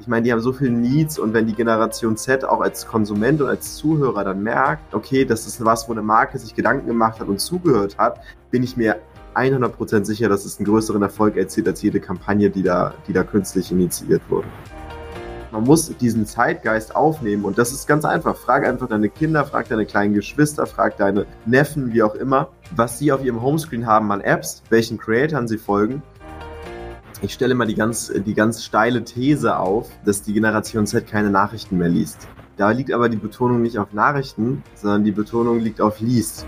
Ich meine, die haben so viele Needs und wenn die Generation Z auch als Konsument und als Zuhörer dann merkt, okay, das ist was, wo eine Marke sich Gedanken gemacht hat und zugehört hat, bin ich mir 100% sicher, dass es einen größeren Erfolg erzielt als jede Kampagne, die da, die da künstlich initiiert wurde. Man muss diesen Zeitgeist aufnehmen und das ist ganz einfach. Frag einfach deine Kinder, frag deine kleinen Geschwister, frag deine Neffen, wie auch immer, was sie auf ihrem Homescreen haben an Apps, welchen Creatoren sie folgen. Ich stelle mal die ganz, die ganz steile These auf, dass die Generation Z keine Nachrichten mehr liest. Da liegt aber die Betonung nicht auf Nachrichten, sondern die Betonung liegt auf liest.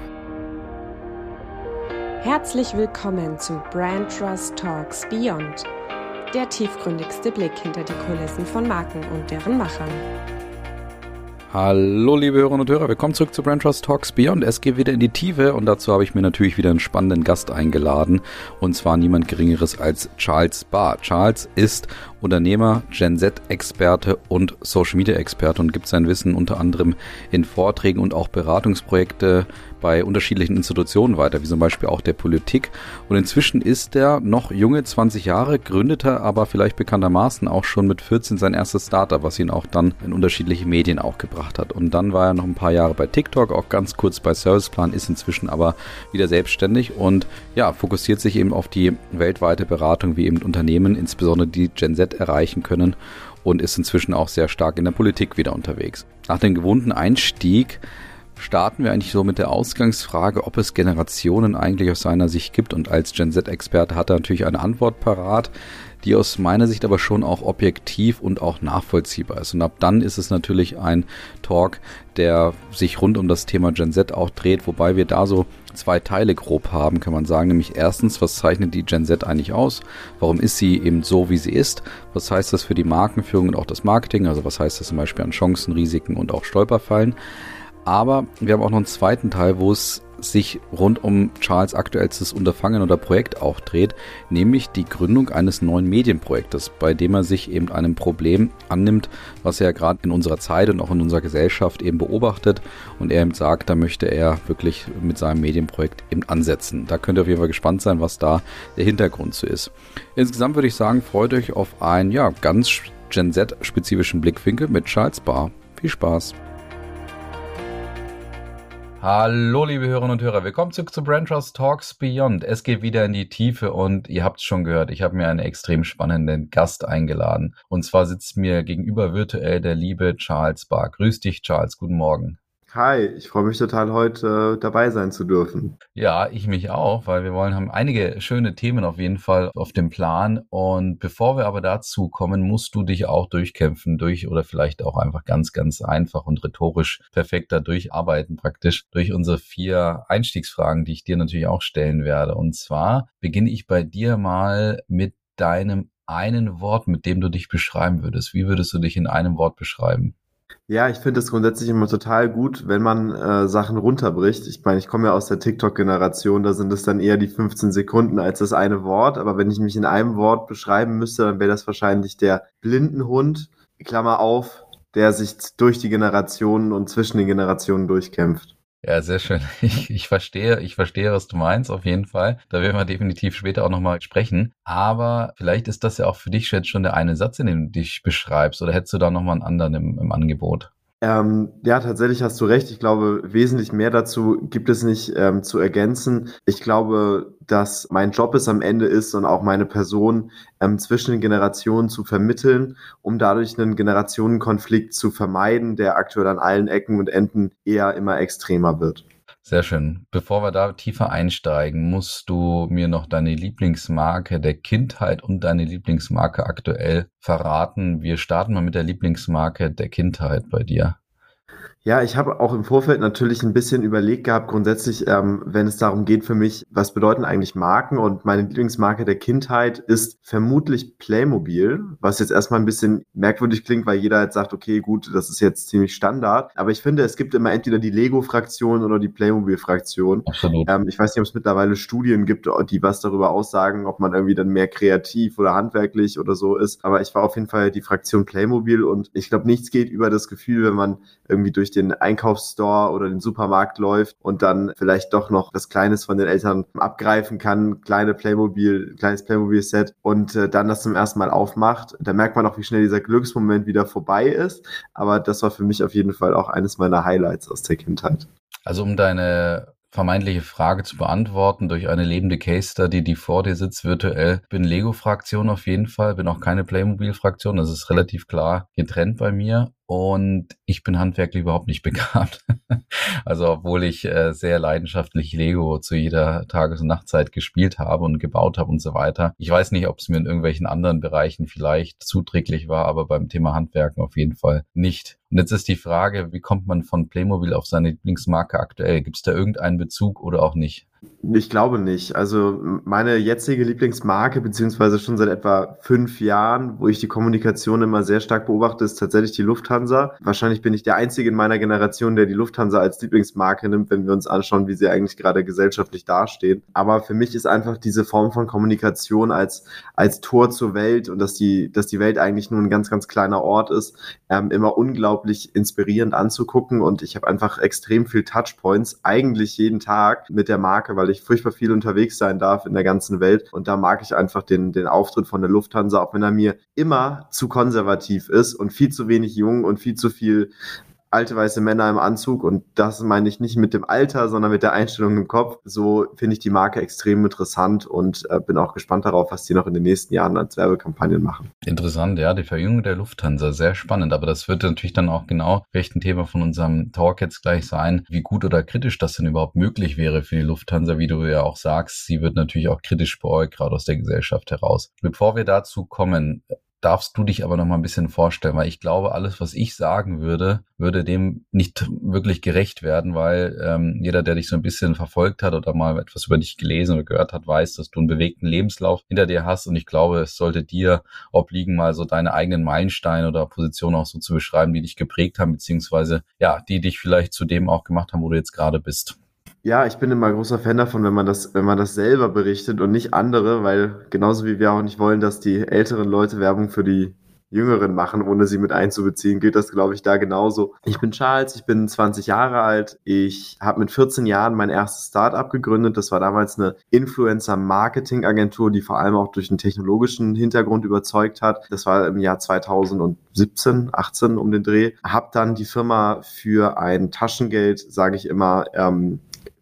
Herzlich willkommen zu Brand Trust Talks Beyond der tiefgründigste Blick hinter die Kulissen von Marken und deren Machern. Hallo liebe Hörerinnen und Hörer, willkommen zurück zu Brand Trust Talks Beyond. Es geht wieder in die Tiefe und dazu habe ich mir natürlich wieder einen spannenden Gast eingeladen und zwar niemand geringeres als Charles Barr. Charles ist Unternehmer, Gen Z-Experte und Social Media-Experte und gibt sein Wissen unter anderem in Vorträgen und auch Beratungsprojekte bei unterschiedlichen Institutionen weiter, wie zum Beispiel auch der Politik. Und inzwischen ist er noch junge 20 Jahre, gründete aber vielleicht bekanntermaßen auch schon mit 14 sein erstes Startup, was ihn auch dann in unterschiedliche Medien auch gebracht hat. Und dann war er noch ein paar Jahre bei TikTok, auch ganz kurz bei Serviceplan, ist inzwischen aber wieder selbstständig und ja, fokussiert sich eben auf die weltweite Beratung, wie eben Unternehmen, insbesondere die Gen Z erreichen können und ist inzwischen auch sehr stark in der Politik wieder unterwegs. Nach dem gewohnten Einstieg starten wir eigentlich so mit der Ausgangsfrage, ob es Generationen eigentlich aus seiner Sicht gibt. Und als Gen Z-Experte hat er natürlich eine Antwort parat, die aus meiner Sicht aber schon auch objektiv und auch nachvollziehbar ist. Und ab dann ist es natürlich ein Talk, der sich rund um das Thema Gen Z auch dreht, wobei wir da so zwei Teile grob haben, kann man sagen. Nämlich erstens, was zeichnet die Gen Z eigentlich aus? Warum ist sie eben so, wie sie ist? Was heißt das für die Markenführung und auch das Marketing? Also was heißt das zum Beispiel an Chancen, Risiken und auch Stolperfallen? Aber wir haben auch noch einen zweiten Teil, wo es sich rund um Charles aktuellstes Unterfangen oder Projekt auch dreht, nämlich die Gründung eines neuen Medienprojektes, bei dem er sich eben einem Problem annimmt, was er gerade in unserer Zeit und auch in unserer Gesellschaft eben beobachtet und er eben sagt, da möchte er wirklich mit seinem Medienprojekt eben ansetzen. Da könnt ihr auf jeden Fall gespannt sein, was da der Hintergrund zu ist. Insgesamt würde ich sagen, freut euch auf einen ja ganz Gen Z spezifischen Blickwinkel mit Charles Barr. Viel Spaß! Hallo, liebe Hörerinnen und Hörer. Willkommen zurück zu Brand Trust Talks Beyond. Es geht wieder in die Tiefe und ihr habt es schon gehört, ich habe mir einen extrem spannenden Gast eingeladen. Und zwar sitzt mir gegenüber virtuell der liebe Charles Barr. Grüß dich, Charles. Guten Morgen. Hi, ich freue mich total, heute äh, dabei sein zu dürfen. Ja, ich mich auch, weil wir wollen haben einige schöne Themen auf jeden Fall auf dem Plan. Und bevor wir aber dazu kommen, musst du dich auch durchkämpfen, durch oder vielleicht auch einfach ganz, ganz einfach und rhetorisch perfekter durcharbeiten, praktisch durch unsere vier Einstiegsfragen, die ich dir natürlich auch stellen werde. Und zwar beginne ich bei dir mal mit deinem einen Wort, mit dem du dich beschreiben würdest. Wie würdest du dich in einem Wort beschreiben? Ja, ich finde es grundsätzlich immer total gut, wenn man äh, Sachen runterbricht. Ich meine, ich komme ja aus der TikTok-Generation, da sind es dann eher die 15 Sekunden als das eine Wort. Aber wenn ich mich in einem Wort beschreiben müsste, dann wäre das wahrscheinlich der Blindenhund, Klammer auf, der sich durch die Generationen und zwischen den Generationen durchkämpft. Ja, sehr schön. Ich, ich verstehe, ich verstehe, was du meinst, auf jeden Fall. Da werden wir definitiv später auch nochmal sprechen. Aber vielleicht ist das ja auch für dich jetzt schon der eine Satz, in dem du dich beschreibst, oder hättest du da nochmal einen anderen im, im Angebot? Ähm, ja, tatsächlich hast du recht. Ich glaube, wesentlich mehr dazu gibt es nicht ähm, zu ergänzen. Ich glaube, dass mein Job es am Ende ist und auch meine Person ähm, zwischen den Generationen zu vermitteln, um dadurch einen Generationenkonflikt zu vermeiden, der aktuell an allen Ecken und Enden eher immer extremer wird. Sehr schön. Bevor wir da tiefer einsteigen, musst du mir noch deine Lieblingsmarke der Kindheit und deine Lieblingsmarke aktuell verraten. Wir starten mal mit der Lieblingsmarke der Kindheit bei dir. Ja, ich habe auch im Vorfeld natürlich ein bisschen überlegt gehabt, grundsätzlich, ähm, wenn es darum geht für mich, was bedeuten eigentlich Marken? Und meine Lieblingsmarke der Kindheit ist vermutlich Playmobil, was jetzt erstmal ein bisschen merkwürdig klingt, weil jeder jetzt sagt, okay, gut, das ist jetzt ziemlich Standard. Aber ich finde, es gibt immer entweder die Lego-Fraktion oder die Playmobil-Fraktion. Ähm, ich weiß nicht, ob es mittlerweile Studien gibt, die was darüber aussagen, ob man irgendwie dann mehr kreativ oder handwerklich oder so ist. Aber ich war auf jeden Fall die Fraktion Playmobil und ich glaube, nichts geht über das Gefühl, wenn man irgendwie durch durch den Einkaufsstore oder den Supermarkt läuft und dann vielleicht doch noch das Kleines von den Eltern abgreifen kann, kleine Playmobil, kleines Playmobil-Set und äh, dann das zum ersten Mal aufmacht. Da merkt man auch, wie schnell dieser Glücksmoment wieder vorbei ist. Aber das war für mich auf jeden Fall auch eines meiner Highlights aus der Kindheit. Also um deine vermeintliche Frage zu beantworten durch eine lebende Case Study, die vor dir sitzt virtuell. Bin Lego-Fraktion auf jeden Fall, bin auch keine Playmobil-Fraktion. Das ist relativ klar getrennt bei mir und ich bin handwerklich überhaupt nicht begabt. also obwohl ich äh, sehr leidenschaftlich Lego zu jeder Tages- und Nachtzeit gespielt habe und gebaut habe und so weiter. Ich weiß nicht, ob es mir in irgendwelchen anderen Bereichen vielleicht zuträglich war, aber beim Thema Handwerken auf jeden Fall nicht. Und jetzt ist die Frage, wie kommt man von Playmobil auf seine Lieblingsmarke aktuell? Gibt es da irgendeinen Bezug oder auch nicht? Ich glaube nicht. Also meine jetzige Lieblingsmarke, beziehungsweise schon seit etwa fünf Jahren, wo ich die Kommunikation immer sehr stark beobachte, ist tatsächlich die Lufthansa. Wahrscheinlich bin ich der Einzige in meiner Generation, der die Lufthansa als Lieblingsmarke nimmt, wenn wir uns anschauen, wie sie eigentlich gerade gesellschaftlich dastehen. Aber für mich ist einfach diese Form von Kommunikation als, als Tor zur Welt und dass die, dass die Welt eigentlich nur ein ganz, ganz kleiner Ort ist, ähm, immer unglaublich inspirierend anzugucken. Und ich habe einfach extrem viel Touchpoints, eigentlich jeden Tag mit der Marke Marke, weil ich furchtbar viel unterwegs sein darf in der ganzen Welt. Und da mag ich einfach den, den Auftritt von der Lufthansa, auch wenn er mir immer zu konservativ ist und viel zu wenig jung und viel zu viel alte weiße Männer im Anzug und das meine ich nicht mit dem Alter, sondern mit der Einstellung im Kopf. So finde ich die Marke extrem interessant und äh, bin auch gespannt darauf, was die noch in den nächsten Jahren als Werbekampagnen machen. Interessant, ja, die Verjüngung der Lufthansa, sehr spannend, aber das wird natürlich dann auch genau vielleicht ein Thema von unserem Talk jetzt gleich sein, wie gut oder kritisch das denn überhaupt möglich wäre für die Lufthansa, wie du ja auch sagst, sie wird natürlich auch kritisch beäugt, gerade aus der Gesellschaft heraus. Bevor wir dazu kommen, darfst du dich aber noch mal ein bisschen vorstellen, weil ich glaube, alles, was ich sagen würde, würde dem nicht wirklich gerecht werden, weil ähm, jeder, der dich so ein bisschen verfolgt hat oder mal etwas über dich gelesen oder gehört hat, weiß, dass du einen bewegten Lebenslauf hinter dir hast und ich glaube, es sollte dir obliegen, mal so deine eigenen Meilensteine oder Positionen auch so zu beschreiben, die dich geprägt haben, beziehungsweise ja, die dich vielleicht zu dem auch gemacht haben, wo du jetzt gerade bist. Ja, ich bin immer großer Fan davon, wenn man das, wenn man das selber berichtet und nicht andere, weil genauso wie wir auch nicht wollen, dass die älteren Leute Werbung für die Jüngeren machen, ohne sie mit einzubeziehen, gilt das, glaube ich, da genauso. Ich bin Charles, ich bin 20 Jahre alt. Ich habe mit 14 Jahren mein erstes Startup gegründet. Das war damals eine Influencer-Marketing-Agentur, die vor allem auch durch einen technologischen Hintergrund überzeugt hat. Das war im Jahr 2017, 18 um den Dreh. Hab dann die Firma für ein Taschengeld, sage ich immer, ähm,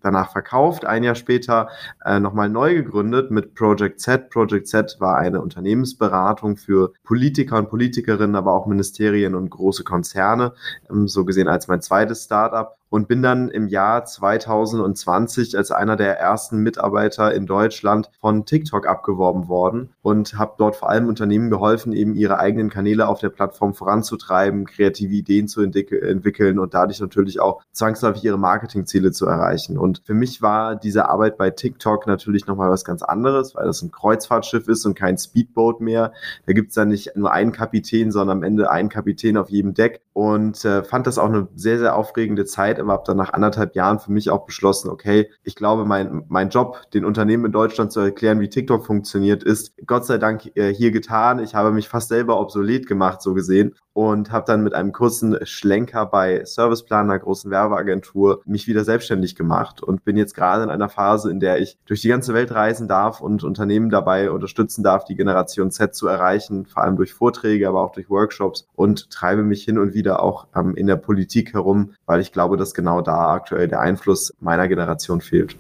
danach verkauft, ein Jahr später äh, nochmal neu gegründet mit Project Z. Project Z war eine Unternehmensberatung für Politiker und Politikerinnen, aber auch Ministerien und große Konzerne, ähm, so gesehen als mein zweites Startup und bin dann im Jahr 2020 als einer der ersten Mitarbeiter in Deutschland von TikTok abgeworben worden und habe dort vor allem Unternehmen geholfen, eben ihre eigenen Kanäle auf der Plattform voranzutreiben, kreative Ideen zu entwickeln und dadurch natürlich auch zwangsläufig ihre Marketingziele zu erreichen. Und für mich war diese Arbeit bei TikTok natürlich nochmal was ganz anderes, weil das ein Kreuzfahrtschiff ist und kein Speedboat mehr. Da gibt's dann nicht nur einen Kapitän, sondern am Ende einen Kapitän auf jedem Deck und äh, fand das auch eine sehr, sehr aufregende Zeit Zeit, aber habe dann nach anderthalb Jahren für mich auch beschlossen, okay, ich glaube, mein, mein Job, den Unternehmen in Deutschland zu erklären, wie TikTok funktioniert, ist Gott sei Dank äh, hier getan. Ich habe mich fast selber obsolet gemacht, so gesehen, und habe dann mit einem kurzen Schlenker bei Serviceplan, einer großen Werbeagentur, mich wieder selbstständig gemacht und bin jetzt gerade in einer Phase, in der ich durch die ganze Welt reisen darf und Unternehmen dabei unterstützen darf, die Generation Z zu erreichen, vor allem durch Vorträge, aber auch durch Workshops und treibe mich hin und wieder auch ähm, in der Politik herum, weil ich glaube, dass genau da aktuell der Einfluss meiner Generation fehlt.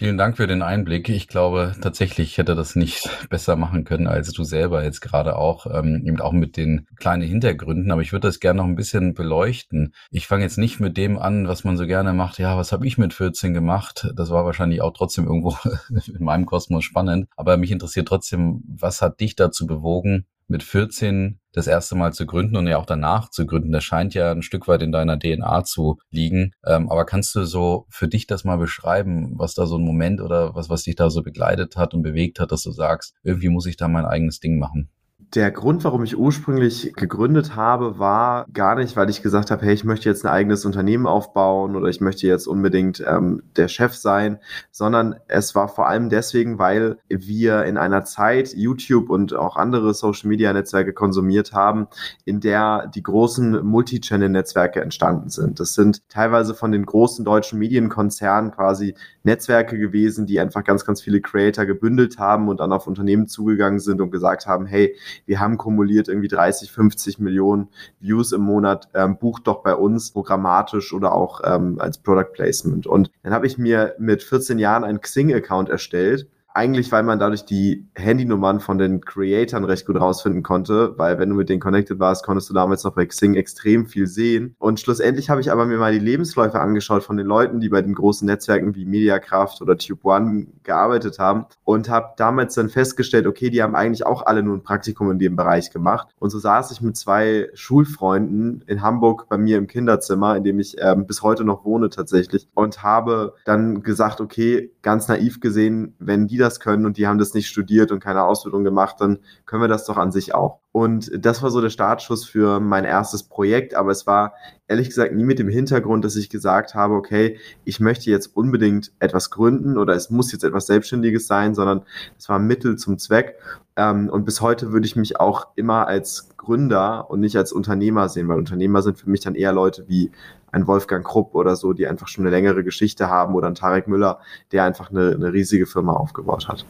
Vielen Dank für den Einblick. Ich glaube tatsächlich hätte das nicht besser machen können als du selber jetzt gerade auch, ähm, eben auch mit den kleinen Hintergründen. Aber ich würde das gerne noch ein bisschen beleuchten. Ich fange jetzt nicht mit dem an, was man so gerne macht. Ja, was habe ich mit 14 gemacht? Das war wahrscheinlich auch trotzdem irgendwo in meinem Kosmos spannend. Aber mich interessiert trotzdem, was hat dich dazu bewogen, mit 14 das erste Mal zu gründen und ja auch danach zu gründen. Das scheint ja ein Stück weit in deiner DNA zu liegen. Ähm, aber kannst du so für dich das mal beschreiben, was da so ein Moment oder was, was dich da so begleitet hat und bewegt hat, dass du sagst, irgendwie muss ich da mein eigenes Ding machen? Der Grund, warum ich ursprünglich gegründet habe, war gar nicht, weil ich gesagt habe, hey, ich möchte jetzt ein eigenes Unternehmen aufbauen oder ich möchte jetzt unbedingt ähm, der Chef sein, sondern es war vor allem deswegen, weil wir in einer Zeit YouTube und auch andere Social-Media-Netzwerke konsumiert haben, in der die großen Multichannel-Netzwerke entstanden sind. Das sind teilweise von den großen deutschen Medienkonzernen quasi Netzwerke gewesen, die einfach ganz, ganz viele Creator gebündelt haben und dann auf Unternehmen zugegangen sind und gesagt haben, hey, wir haben kumuliert irgendwie 30, 50 Millionen Views im Monat, ähm, bucht doch bei uns programmatisch oder auch ähm, als Product Placement. Und dann habe ich mir mit 14 Jahren einen Xing-Account erstellt eigentlich, weil man dadurch die Handynummern von den Creatoren recht gut rausfinden konnte, weil wenn du mit denen connected warst, konntest du damals noch bei Xing extrem viel sehen. Und schlussendlich habe ich aber mir mal die Lebensläufe angeschaut von den Leuten, die bei den großen Netzwerken wie Mediakraft oder Tube One gearbeitet haben und habe damals dann festgestellt, okay, die haben eigentlich auch alle nur ein Praktikum in dem Bereich gemacht. Und so saß ich mit zwei Schulfreunden in Hamburg bei mir im Kinderzimmer, in dem ich ähm, bis heute noch wohne tatsächlich und habe dann gesagt, okay, ganz naiv gesehen, wenn die das können und die haben das nicht studiert und keine Ausbildung gemacht, dann können wir das doch an sich auch. Und das war so der Startschuss für mein erstes Projekt, aber es war ehrlich gesagt nie mit dem Hintergrund, dass ich gesagt habe, okay, ich möchte jetzt unbedingt etwas gründen oder es muss jetzt etwas Selbstständiges sein, sondern es war Mittel zum Zweck. Ähm, und bis heute würde ich mich auch immer als Gründer und nicht als Unternehmer sehen, weil Unternehmer sind für mich dann eher Leute wie ein Wolfgang Krupp oder so, die einfach schon eine längere Geschichte haben oder ein Tarek Müller, der einfach eine, eine riesige Firma aufgebaut hat.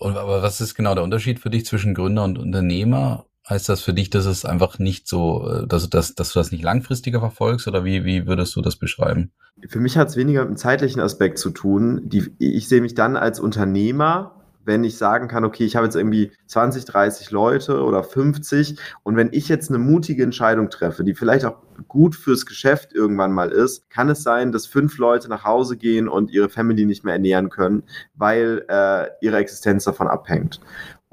Aber was ist genau der Unterschied für dich zwischen Gründer und Unternehmer? Heißt das für dich, dass es einfach nicht so, äh, dass, dass, dass du das nicht langfristiger verfolgst oder wie, wie würdest du das beschreiben? Für mich hat es weniger mit dem zeitlichen Aspekt zu tun. Die, ich sehe mich dann als Unternehmer wenn ich sagen kann, okay, ich habe jetzt irgendwie 20, 30 Leute oder 50 und wenn ich jetzt eine mutige Entscheidung treffe, die vielleicht auch gut fürs Geschäft irgendwann mal ist, kann es sein, dass fünf Leute nach Hause gehen und ihre Family nicht mehr ernähren können, weil äh, ihre Existenz davon abhängt.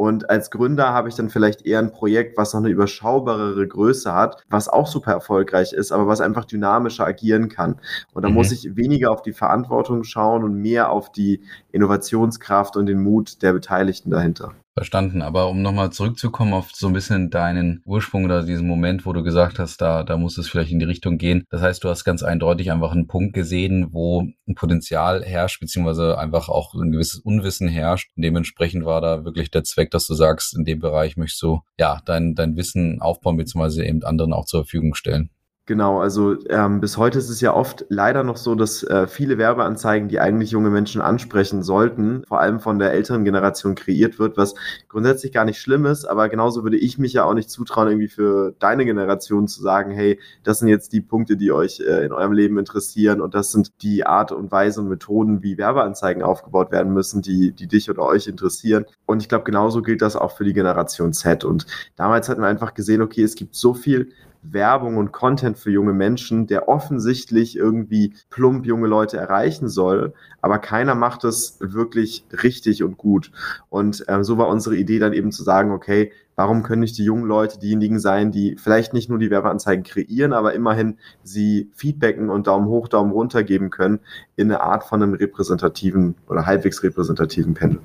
Und als Gründer habe ich dann vielleicht eher ein Projekt, was noch eine überschaubarere Größe hat, was auch super erfolgreich ist, aber was einfach dynamischer agieren kann. Und da mhm. muss ich weniger auf die Verantwortung schauen und mehr auf die Innovationskraft und den Mut der Beteiligten dahinter. Verstanden. Aber um nochmal zurückzukommen auf so ein bisschen deinen Ursprung oder diesen Moment, wo du gesagt hast, da, da muss es vielleicht in die Richtung gehen. Das heißt, du hast ganz eindeutig einfach einen Punkt gesehen, wo ein Potenzial herrscht, beziehungsweise einfach auch ein gewisses Unwissen herrscht. Und dementsprechend war da wirklich der Zweck, dass du sagst, in dem Bereich möchtest du, ja, dein, dein Wissen aufbauen, beziehungsweise eben anderen auch zur Verfügung stellen. Genau, also ähm, bis heute ist es ja oft leider noch so, dass äh, viele Werbeanzeigen, die eigentlich junge Menschen ansprechen sollten, vor allem von der älteren Generation kreiert wird, was grundsätzlich gar nicht schlimm ist, aber genauso würde ich mich ja auch nicht zutrauen, irgendwie für deine Generation zu sagen, hey, das sind jetzt die Punkte, die euch äh, in eurem Leben interessieren und das sind die Art und Weise und Methoden, wie Werbeanzeigen aufgebaut werden müssen, die, die dich oder euch interessieren. Und ich glaube, genauso gilt das auch für die Generation Z. Und damals hatten wir einfach gesehen, okay, es gibt so viel Werbung und Content für junge Menschen, der offensichtlich irgendwie plump junge Leute erreichen soll, aber keiner macht es wirklich richtig und gut. Und ähm, so war unsere Idee dann eben zu sagen, okay, warum können nicht die jungen Leute diejenigen sein, die vielleicht nicht nur die Werbeanzeigen kreieren, aber immerhin sie feedbacken und Daumen hoch, Daumen runter geben können in eine Art von einem repräsentativen oder halbwegs repräsentativen Pendel.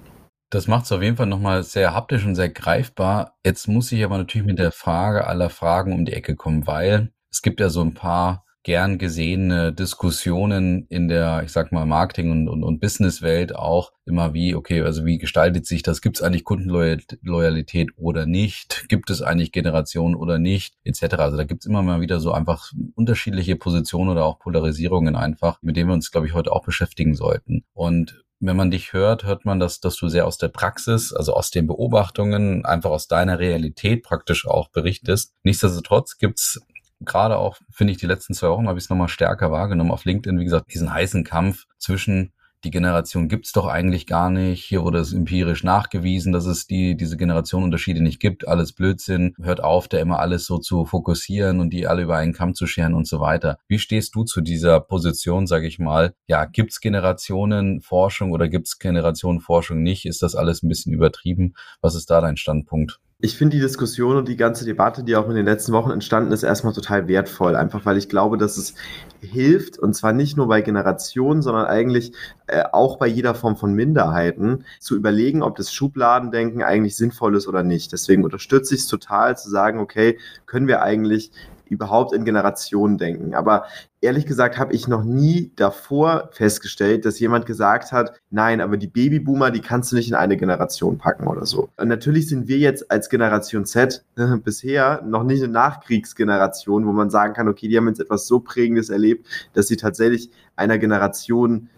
Das macht es auf jeden Fall nochmal sehr haptisch und sehr greifbar. Jetzt muss ich aber natürlich mit der Frage aller Fragen um die Ecke kommen, weil es gibt ja so ein paar gern gesehene Diskussionen in der, ich sag mal, Marketing- und, und, und Businesswelt auch immer wie, okay, also wie gestaltet sich das? Gibt es eigentlich Kundenloyalität oder nicht? Gibt es eigentlich Generationen oder nicht? Etc. Also da gibt es immer mal wieder so einfach unterschiedliche Positionen oder auch Polarisierungen einfach, mit denen wir uns, glaube ich, heute auch beschäftigen sollten. Und wenn man dich hört, hört man, dass, dass du sehr aus der Praxis, also aus den Beobachtungen, einfach aus deiner Realität praktisch auch berichtest. Nichtsdestotrotz gibt's gerade auch, finde ich, die letzten zwei Wochen habe ich es nochmal stärker wahrgenommen auf LinkedIn, wie gesagt, diesen heißen Kampf zwischen die Generation gibt's doch eigentlich gar nicht. Hier wurde es empirisch nachgewiesen, dass es die, diese Generationenunterschiede nicht gibt. Alles Blödsinn. Hört auf, da immer alles so zu fokussieren und die alle über einen Kamm zu scheren und so weiter. Wie stehst du zu dieser Position, sage ich mal? Ja, gibt's Generationenforschung oder gibt's Generationenforschung nicht? Ist das alles ein bisschen übertrieben? Was ist da dein Standpunkt? Ich finde die Diskussion und die ganze Debatte, die auch in den letzten Wochen entstanden ist, erstmal total wertvoll. Einfach weil ich glaube, dass es hilft, und zwar nicht nur bei Generationen, sondern eigentlich äh, auch bei jeder Form von Minderheiten, zu überlegen, ob das Schubladendenken eigentlich sinnvoll ist oder nicht. Deswegen unterstütze ich es total zu sagen, okay, können wir eigentlich überhaupt in Generationen denken. Aber ehrlich gesagt habe ich noch nie davor festgestellt, dass jemand gesagt hat, nein, aber die Babyboomer, die kannst du nicht in eine Generation packen oder so. Und natürlich sind wir jetzt als Generation Z äh, bisher noch nicht eine Nachkriegsgeneration, wo man sagen kann, okay, die haben jetzt etwas so Prägendes erlebt, dass sie tatsächlich einer Generation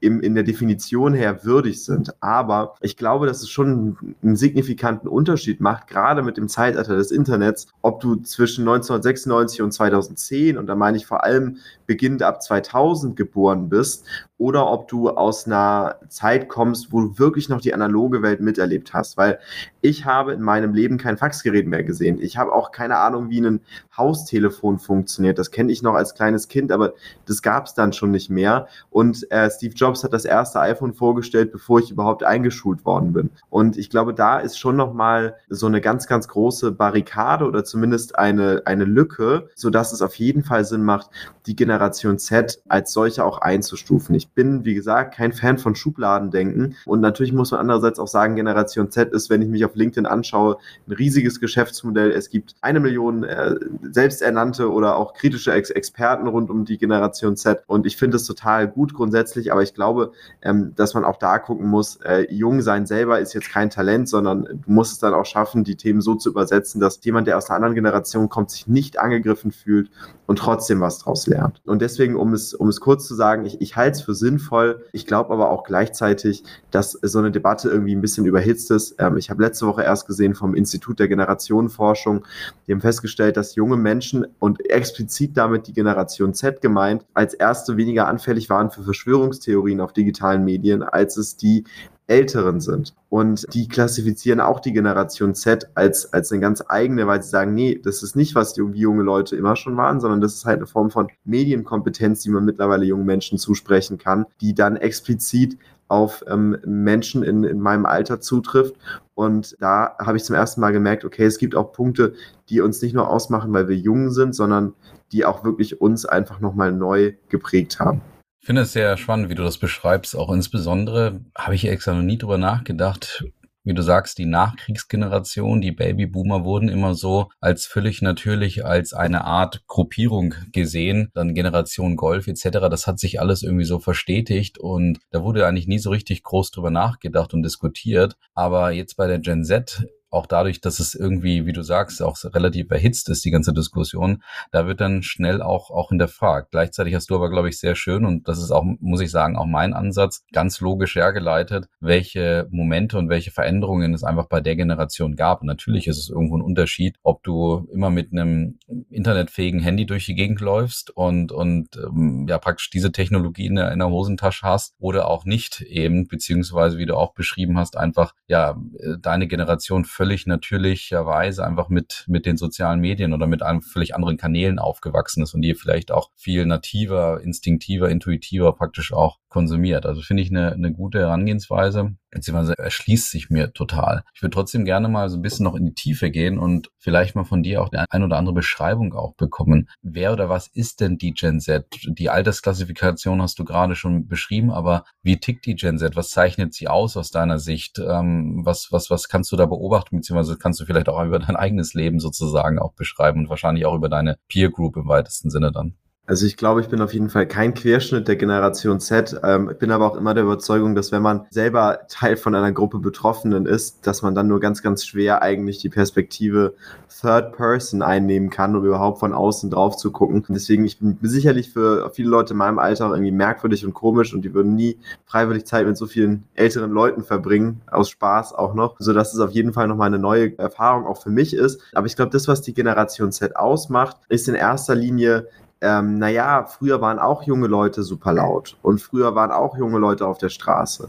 im, in der Definition her würdig sind. Aber ich glaube, dass es schon einen signifikanten Unterschied macht, gerade mit dem Zeitalter des Internets, ob du zwischen 1996 und 2010, und da meine ich vor allem beginnend ab 2000 geboren bist, oder ob du aus einer Zeit kommst, wo du wirklich noch die analoge Welt miterlebt hast. Weil ich habe in meinem Leben kein Faxgerät mehr gesehen. Ich habe auch keine Ahnung, wie ein Haustelefon funktioniert. Das kenne ich noch als kleines Kind, aber das gab es dann schon nicht mehr. Und äh, Steve Jobs hat das erste iPhone vorgestellt, bevor ich überhaupt eingeschult worden bin. Und ich glaube, da ist schon nochmal so eine ganz, ganz große Barrikade oder zumindest eine, eine Lücke, sodass es auf jeden Fall Sinn macht, die Generation Z als solche auch einzustufen. Ich bin, wie gesagt, kein Fan von Schubladendenken. Und natürlich muss man andererseits auch sagen, Generation Z ist, wenn ich mich auf LinkedIn anschaue, ein riesiges Geschäftsmodell. Es gibt eine Million äh, selbsternannte oder auch kritische Ex Experten rund um die Generation Z. Und ich finde es total gut grundsätzlich, aber ich glaube, ähm, dass man auch da gucken muss, äh, jung sein selber ist jetzt kein Talent, sondern du musst es dann auch schaffen, die Themen so zu übersetzen, dass jemand, der aus einer anderen Generation kommt, sich nicht angegriffen fühlt und trotzdem was draus lernt. Und deswegen, um es, um es kurz zu sagen, ich, ich halte es für sinnvoll. Ich glaube aber auch gleichzeitig, dass so eine Debatte irgendwie ein bisschen überhitzt ist. Ähm, ich habe letzte Woche erst gesehen vom Institut der Generationenforschung, die haben festgestellt, dass junge Menschen und explizit damit die Generation Z gemeint, als erste weniger anfällig waren für Verschwörungstheorien auf digitalen Medien, als es die Älteren sind. Und die klassifizieren auch die Generation Z als, als eine ganz eigene, weil sie sagen, nee, das ist nicht, was die junge Leute immer schon waren, sondern das ist halt eine Form von Medienkompetenz, die man mittlerweile jungen Menschen zusprechen kann, die dann explizit auf ähm, Menschen in, in meinem Alter zutrifft. Und da habe ich zum ersten Mal gemerkt, okay, es gibt auch Punkte, die uns nicht nur ausmachen, weil wir jung sind, sondern die auch wirklich uns einfach nochmal neu geprägt haben. Finde es sehr spannend, wie du das beschreibst. Auch insbesondere habe ich extra noch nie drüber nachgedacht, wie du sagst, die Nachkriegsgeneration, die Babyboomer wurden immer so als völlig natürlich als eine Art Gruppierung gesehen, dann Generation Golf etc. Das hat sich alles irgendwie so verstetigt und da wurde eigentlich nie so richtig groß drüber nachgedacht und diskutiert. Aber jetzt bei der Gen Z auch dadurch, dass es irgendwie, wie du sagst, auch relativ erhitzt ist, die ganze Diskussion, da wird dann schnell auch, auch hinterfragt. Gleichzeitig hast du aber, glaube ich, sehr schön, und das ist auch, muss ich sagen, auch mein Ansatz, ganz logisch hergeleitet, welche Momente und welche Veränderungen es einfach bei der Generation gab. Und natürlich ist es irgendwo ein Unterschied, ob du immer mit einem internetfähigen Handy durch die Gegend läufst und, und ähm, ja praktisch diese Technologie in der, in der Hosentasche hast oder auch nicht eben, beziehungsweise wie du auch beschrieben hast, einfach ja äh, deine Generation völlig natürlicherweise einfach mit, mit den sozialen Medien oder mit einem völlig anderen Kanälen aufgewachsen ist und die vielleicht auch viel nativer, instinktiver, intuitiver praktisch auch konsumiert. Also finde ich eine, eine gute Herangehensweise, beziehungsweise erschließt sich mir total. Ich würde trotzdem gerne mal so ein bisschen noch in die Tiefe gehen und vielleicht mal von dir auch die ein oder andere Beschreibung auch bekommen. Wer oder was ist denn die Gen Z? Die Altersklassifikation hast du gerade schon beschrieben, aber wie tickt die Gen Z? Was zeichnet sie aus aus deiner Sicht? Ähm, was, was, was kannst du da beobachten, beziehungsweise kannst du vielleicht auch über dein eigenes Leben sozusagen auch beschreiben und wahrscheinlich auch über deine Peer Group im weitesten Sinne dann? Also ich glaube, ich bin auf jeden Fall kein Querschnitt der Generation Z. Ähm, bin aber auch immer der Überzeugung, dass wenn man selber Teil von einer Gruppe Betroffenen ist, dass man dann nur ganz, ganz schwer eigentlich die Perspektive Third Person einnehmen kann, um überhaupt von außen drauf zu gucken. Deswegen, ich bin sicherlich für viele Leute in meinem Alter irgendwie merkwürdig und komisch und die würden nie freiwillig Zeit mit so vielen älteren Leuten verbringen, aus Spaß auch noch, so dass es auf jeden Fall nochmal eine neue Erfahrung auch für mich ist. Aber ich glaube, das, was die Generation Z ausmacht, ist in erster Linie ähm, naja, früher waren auch junge Leute super laut und früher waren auch junge Leute auf der Straße.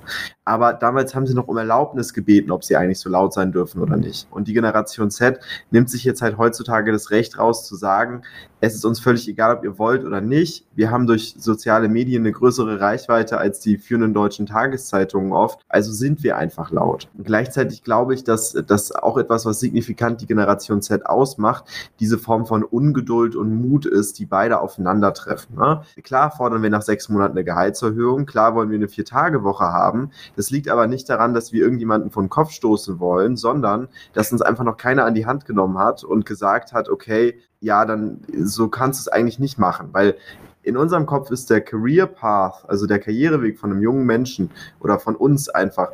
Aber damals haben sie noch um Erlaubnis gebeten, ob sie eigentlich so laut sein dürfen oder nicht. Und die Generation Z nimmt sich jetzt halt heutzutage das Recht raus zu sagen, es ist uns völlig egal, ob ihr wollt oder nicht. Wir haben durch soziale Medien eine größere Reichweite als die führenden deutschen Tageszeitungen oft. Also sind wir einfach laut. Und gleichzeitig glaube ich, dass das auch etwas, was signifikant die Generation Z ausmacht, diese Form von Ungeduld und Mut ist, die beide aufeinandertreffen. Ne? Klar fordern wir nach sechs Monaten eine Gehaltserhöhung. Klar wollen wir eine Vier-Tage-Woche haben. Das liegt aber nicht daran, dass wir irgendjemanden von Kopf stoßen wollen, sondern dass uns einfach noch keiner an die Hand genommen hat und gesagt hat, okay, ja, dann so kannst du es eigentlich nicht machen, weil in unserem Kopf ist der Career Path, also der Karriereweg von einem jungen Menschen oder von uns einfach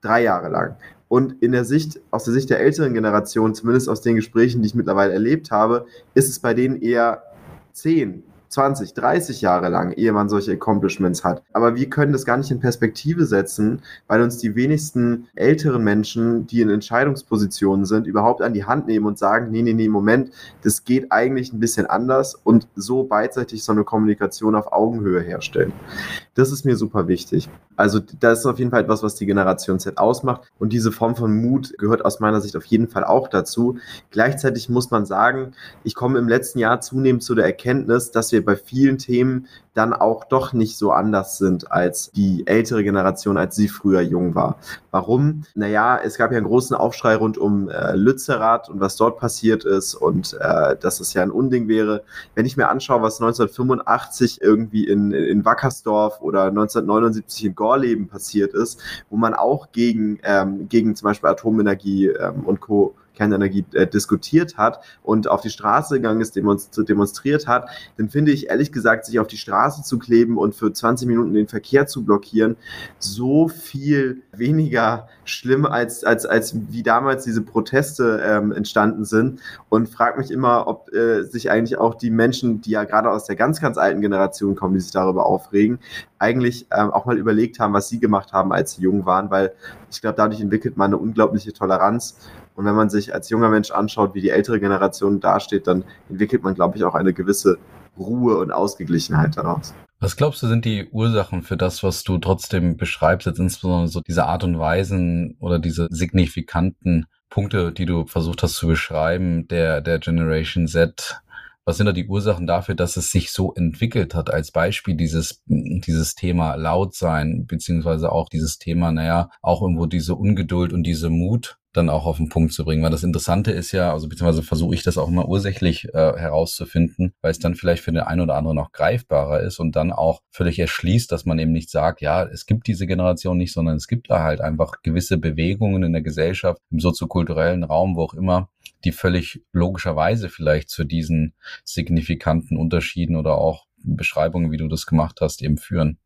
drei Jahre lang. Und in der Sicht, aus der Sicht der älteren Generation, zumindest aus den Gesprächen, die ich mittlerweile erlebt habe, ist es bei denen eher zehn, 20, 30 Jahre lang, ehe man solche Accomplishments hat. Aber wir können das gar nicht in Perspektive setzen, weil uns die wenigsten älteren Menschen, die in Entscheidungspositionen sind, überhaupt an die Hand nehmen und sagen, nee, nee, nee, Moment, das geht eigentlich ein bisschen anders und so beidseitig so eine Kommunikation auf Augenhöhe herstellen. Das ist mir super wichtig. Also das ist auf jeden Fall etwas, was die Generation Z ausmacht und diese Form von Mut gehört aus meiner Sicht auf jeden Fall auch dazu. Gleichzeitig muss man sagen, ich komme im letzten Jahr zunehmend zu der Erkenntnis, dass wir bei vielen Themen dann auch doch nicht so anders sind als die ältere Generation, als sie früher jung war. Warum? Naja, es gab ja einen großen Aufschrei rund um äh, Lützerath und was dort passiert ist und äh, dass es ja ein Unding wäre. Wenn ich mir anschaue, was 1985 irgendwie in, in Wackersdorf oder 1979 in Gorleben passiert ist, wo man auch gegen, ähm, gegen zum Beispiel Atomenergie ähm, und Co Kernenergie äh, diskutiert hat und auf die Straße gegangen ist, demonstriert hat, dann finde ich ehrlich gesagt, sich auf die Straße zu kleben und für 20 Minuten den Verkehr zu blockieren, so viel weniger schlimm als, als, als wie damals diese Proteste ähm, entstanden sind. Und frage mich immer, ob äh, sich eigentlich auch die Menschen, die ja gerade aus der ganz, ganz alten Generation kommen, die sich darüber aufregen, eigentlich ähm, auch mal überlegt haben, was sie gemacht haben, als sie jung waren, weil ich glaube, dadurch entwickelt man eine unglaubliche Toleranz und wenn man sich als junger Mensch anschaut, wie die ältere Generation dasteht, dann entwickelt man, glaube ich, auch eine gewisse Ruhe und Ausgeglichenheit daraus. Was glaubst du, sind die Ursachen für das, was du trotzdem beschreibst, jetzt insbesondere so diese Art und Weisen oder diese signifikanten Punkte, die du versucht hast zu beschreiben, der, der Generation Z? Was sind da die Ursachen dafür, dass es sich so entwickelt hat? Als Beispiel dieses, dieses Thema laut sein, beziehungsweise auch dieses Thema, naja, auch irgendwo diese Ungeduld und diese Mut, dann auch auf den Punkt zu bringen. Weil das Interessante ist ja, also beziehungsweise versuche ich das auch immer ursächlich äh, herauszufinden, weil es dann vielleicht für den einen oder anderen noch greifbarer ist und dann auch völlig erschließt, dass man eben nicht sagt, ja, es gibt diese Generation nicht, sondern es gibt da halt einfach gewisse Bewegungen in der Gesellschaft, im soziokulturellen Raum, wo auch immer, die völlig logischerweise vielleicht zu diesen signifikanten Unterschieden oder auch Beschreibungen, wie du das gemacht hast, eben führen.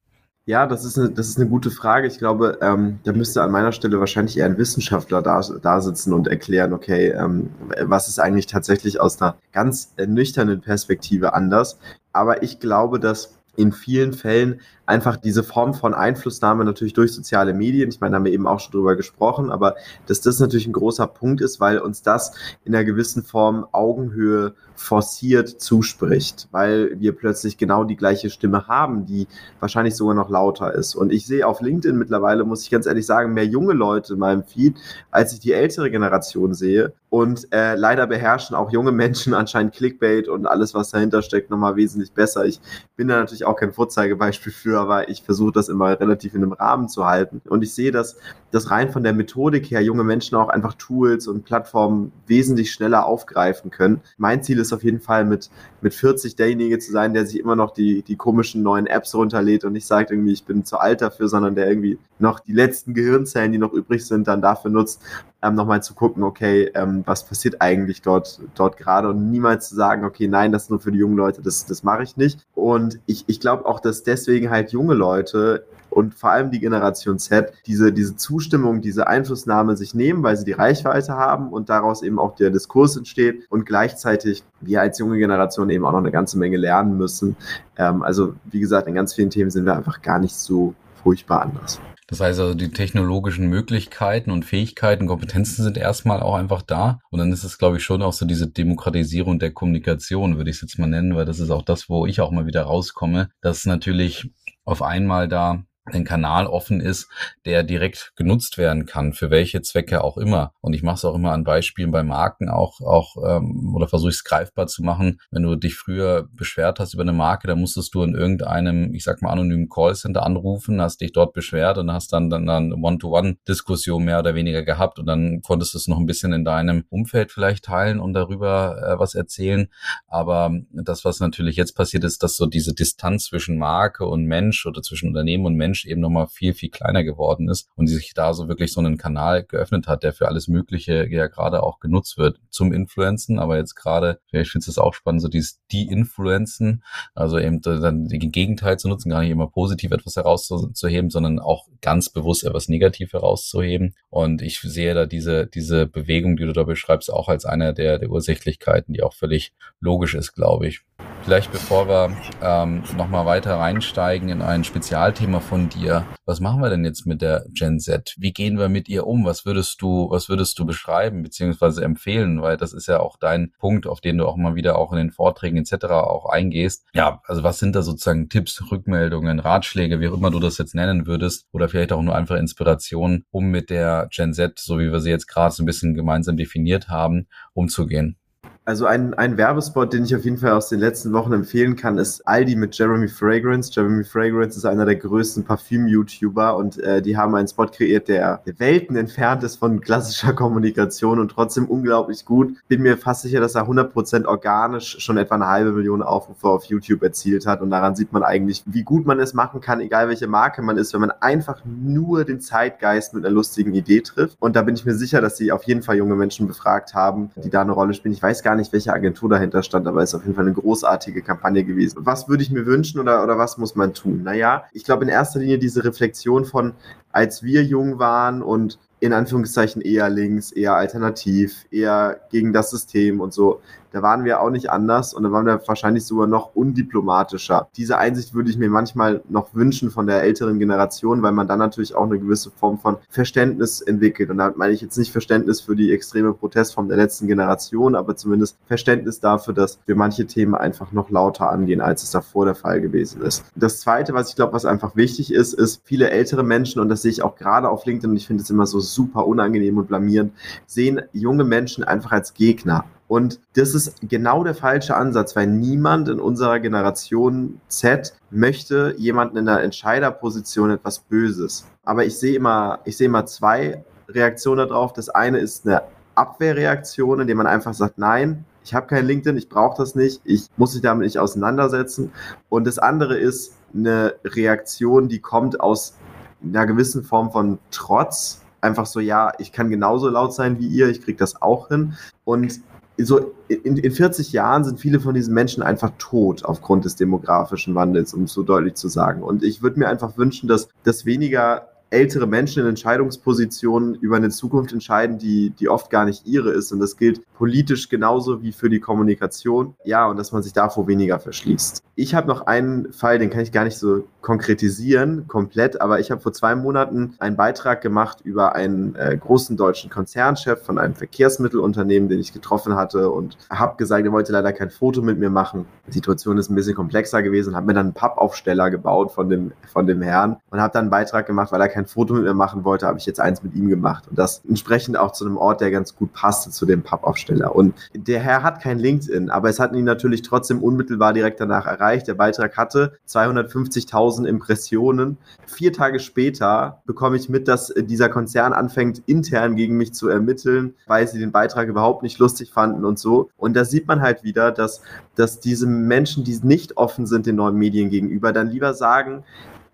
Ja, das ist eine, das ist eine gute Frage. Ich glaube, ähm, da müsste an meiner Stelle wahrscheinlich eher ein Wissenschaftler da, da sitzen und erklären, okay, ähm, was ist eigentlich tatsächlich aus einer ganz nüchternen Perspektive anders. Aber ich glaube, dass in vielen Fällen einfach diese Form von Einflussnahme natürlich durch soziale Medien, ich meine, da haben wir eben auch schon drüber gesprochen, aber dass das natürlich ein großer Punkt ist, weil uns das in einer gewissen Form Augenhöhe forciert zuspricht, weil wir plötzlich genau die gleiche Stimme haben, die wahrscheinlich sogar noch lauter ist. Und ich sehe auf LinkedIn mittlerweile, muss ich ganz ehrlich sagen, mehr junge Leute in meinem Feed, als ich die ältere Generation sehe. Und äh, leider beherrschen auch junge Menschen anscheinend Clickbait und alles, was dahinter steckt, nochmal wesentlich besser. Ich bin da natürlich auch kein Vorzeigebeispiel für, aber ich versuche das immer relativ in einem Rahmen zu halten. Und ich sehe, dass das rein von der Methodik her junge Menschen auch einfach Tools und Plattformen wesentlich schneller aufgreifen können. Mein Ziel ist auf jeden Fall mit, mit 40 derjenige zu sein, der sich immer noch die, die komischen neuen Apps runterlädt und nicht sagt irgendwie, ich bin zu alt dafür, sondern der irgendwie noch die letzten Gehirnzellen, die noch übrig sind, dann dafür nutzt, ähm, nochmal zu gucken, okay, ähm, was passiert eigentlich dort, dort gerade und niemals zu sagen, okay, nein, das ist nur für die jungen Leute, das, das mache ich nicht. Und ich, ich glaube auch, dass deswegen halt junge Leute und vor allem die Generation Z diese, diese Zustimmung, diese Einflussnahme sich nehmen, weil sie die Reichweite haben und daraus eben auch der Diskurs entsteht und gleichzeitig wir als junge Generation eben auch noch eine ganze Menge lernen müssen. Ähm, also wie gesagt, in ganz vielen Themen sind wir einfach gar nicht so furchtbar anders. Das heißt also, die technologischen Möglichkeiten und Fähigkeiten, Kompetenzen sind erstmal auch einfach da. Und dann ist es, glaube ich, schon auch so diese Demokratisierung der Kommunikation, würde ich es jetzt mal nennen, weil das ist auch das, wo ich auch mal wieder rauskomme, dass natürlich auf einmal da ein Kanal offen ist, der direkt genutzt werden kann, für welche Zwecke auch immer. Und ich mache es auch immer an Beispielen bei Marken auch, auch ähm, oder versuche es greifbar zu machen. Wenn du dich früher beschwert hast über eine Marke, dann musstest du in irgendeinem, ich sag mal, anonymen Callcenter anrufen, hast dich dort beschwert und hast dann dann eine One-to-One-Diskussion mehr oder weniger gehabt und dann konntest du es noch ein bisschen in deinem Umfeld vielleicht teilen und darüber äh, was erzählen. Aber das, was natürlich jetzt passiert ist, dass so diese Distanz zwischen Marke und Mensch oder zwischen Unternehmen und Mensch Mensch eben nochmal viel, viel kleiner geworden ist und die sich da so wirklich so einen Kanal geöffnet hat, der für alles Mögliche ja gerade auch genutzt wird zum Influenzen, aber jetzt gerade, ich finde es auch spannend, so dieses Die-Influenzen, also eben dann den Gegenteil zu nutzen, gar nicht immer positiv etwas herauszuheben, sondern auch ganz bewusst etwas negativ herauszuheben. Und ich sehe da diese, diese Bewegung, die du da beschreibst, auch als eine der, der Ursächlichkeiten, die auch völlig logisch ist, glaube ich. Vielleicht bevor wir ähm, nochmal weiter reinsteigen in ein Spezialthema von dir, was machen wir denn jetzt mit der Gen Z? Wie gehen wir mit ihr um? Was würdest du, was würdest du beschreiben beziehungsweise empfehlen? Weil das ist ja auch dein Punkt, auf den du auch mal wieder auch in den Vorträgen etc. auch eingehst. Ja, also was sind da sozusagen Tipps, Rückmeldungen, Ratschläge, wie auch immer du das jetzt nennen würdest, oder vielleicht auch nur einfach Inspiration, um mit der Gen Z, so wie wir sie jetzt gerade so ein bisschen gemeinsam definiert haben, umzugehen? Also ein, ein Werbespot, den ich auf jeden Fall aus den letzten Wochen empfehlen kann, ist Aldi mit Jeremy Fragrance. Jeremy Fragrance ist einer der größten Parfüm-YouTuber und äh, die haben einen Spot kreiert, der Welten entfernt ist von klassischer Kommunikation und trotzdem unglaublich gut. Bin mir fast sicher, dass er 100% organisch schon etwa eine halbe Million Aufrufe auf YouTube erzielt hat und daran sieht man eigentlich, wie gut man es machen kann, egal welche Marke man ist, wenn man einfach nur den Zeitgeist mit einer lustigen Idee trifft. Und da bin ich mir sicher, dass sie auf jeden Fall junge Menschen befragt haben, die da eine Rolle spielen. Ich weiß gar gar nicht, welche Agentur dahinter stand, aber es ist auf jeden Fall eine großartige Kampagne gewesen. Was würde ich mir wünschen oder, oder was muss man tun? Naja, ich glaube in erster Linie diese Reflexion von, als wir jung waren und in Anführungszeichen eher links, eher alternativ, eher gegen das System und so da waren wir auch nicht anders und da waren wir wahrscheinlich sogar noch undiplomatischer. Diese Einsicht würde ich mir manchmal noch wünschen von der älteren Generation, weil man dann natürlich auch eine gewisse Form von Verständnis entwickelt. Und da meine ich jetzt nicht Verständnis für die extreme Protestform der letzten Generation, aber zumindest Verständnis dafür, dass wir manche Themen einfach noch lauter angehen, als es davor der Fall gewesen ist. Das Zweite, was ich glaube, was einfach wichtig ist, ist viele ältere Menschen, und das sehe ich auch gerade auf LinkedIn, und ich finde es immer so super unangenehm und blamierend, sehen junge Menschen einfach als Gegner. Und das ist genau der falsche Ansatz, weil niemand in unserer Generation Z möchte jemanden in der Entscheiderposition etwas Böses. Aber ich sehe immer, ich sehe immer zwei Reaktionen darauf. Das eine ist eine Abwehrreaktion, indem man einfach sagt, nein, ich habe kein LinkedIn, ich brauche das nicht, ich muss mich damit nicht auseinandersetzen. Und das andere ist eine Reaktion, die kommt aus einer gewissen Form von Trotz. Einfach so, ja, ich kann genauso laut sein wie ihr, ich kriege das auch hin. Und so in, in 40 Jahren sind viele von diesen Menschen einfach tot aufgrund des demografischen Wandels, um es so deutlich zu sagen. Und ich würde mir einfach wünschen, dass das weniger ältere Menschen in Entscheidungspositionen über eine Zukunft entscheiden, die, die oft gar nicht ihre ist. Und das gilt politisch genauso wie für die Kommunikation. Ja, und dass man sich davor weniger verschließt. Ich habe noch einen Fall, den kann ich gar nicht so konkretisieren, komplett, aber ich habe vor zwei Monaten einen Beitrag gemacht über einen äh, großen deutschen Konzernchef von einem Verkehrsmittelunternehmen, den ich getroffen hatte und habe gesagt, er wollte leider kein Foto mit mir machen. Die Situation ist ein bisschen komplexer gewesen, habe mir dann einen Pappaufsteller gebaut von dem, von dem Herrn und habe dann einen Beitrag gemacht, weil er kein Foto mit mir machen wollte, habe ich jetzt eins mit ihm gemacht und das entsprechend auch zu einem Ort, der ganz gut passte zu dem Pappaufsteller. Und der Herr hat kein LinkedIn, aber es hat ihn natürlich trotzdem unmittelbar direkt danach erreicht. Der Beitrag hatte 250.000 1000 Impressionen. Vier Tage später bekomme ich mit, dass dieser Konzern anfängt, intern gegen mich zu ermitteln, weil sie den Beitrag überhaupt nicht lustig fanden und so. Und da sieht man halt wieder, dass, dass diese Menschen, die nicht offen sind den neuen Medien gegenüber, dann lieber sagen,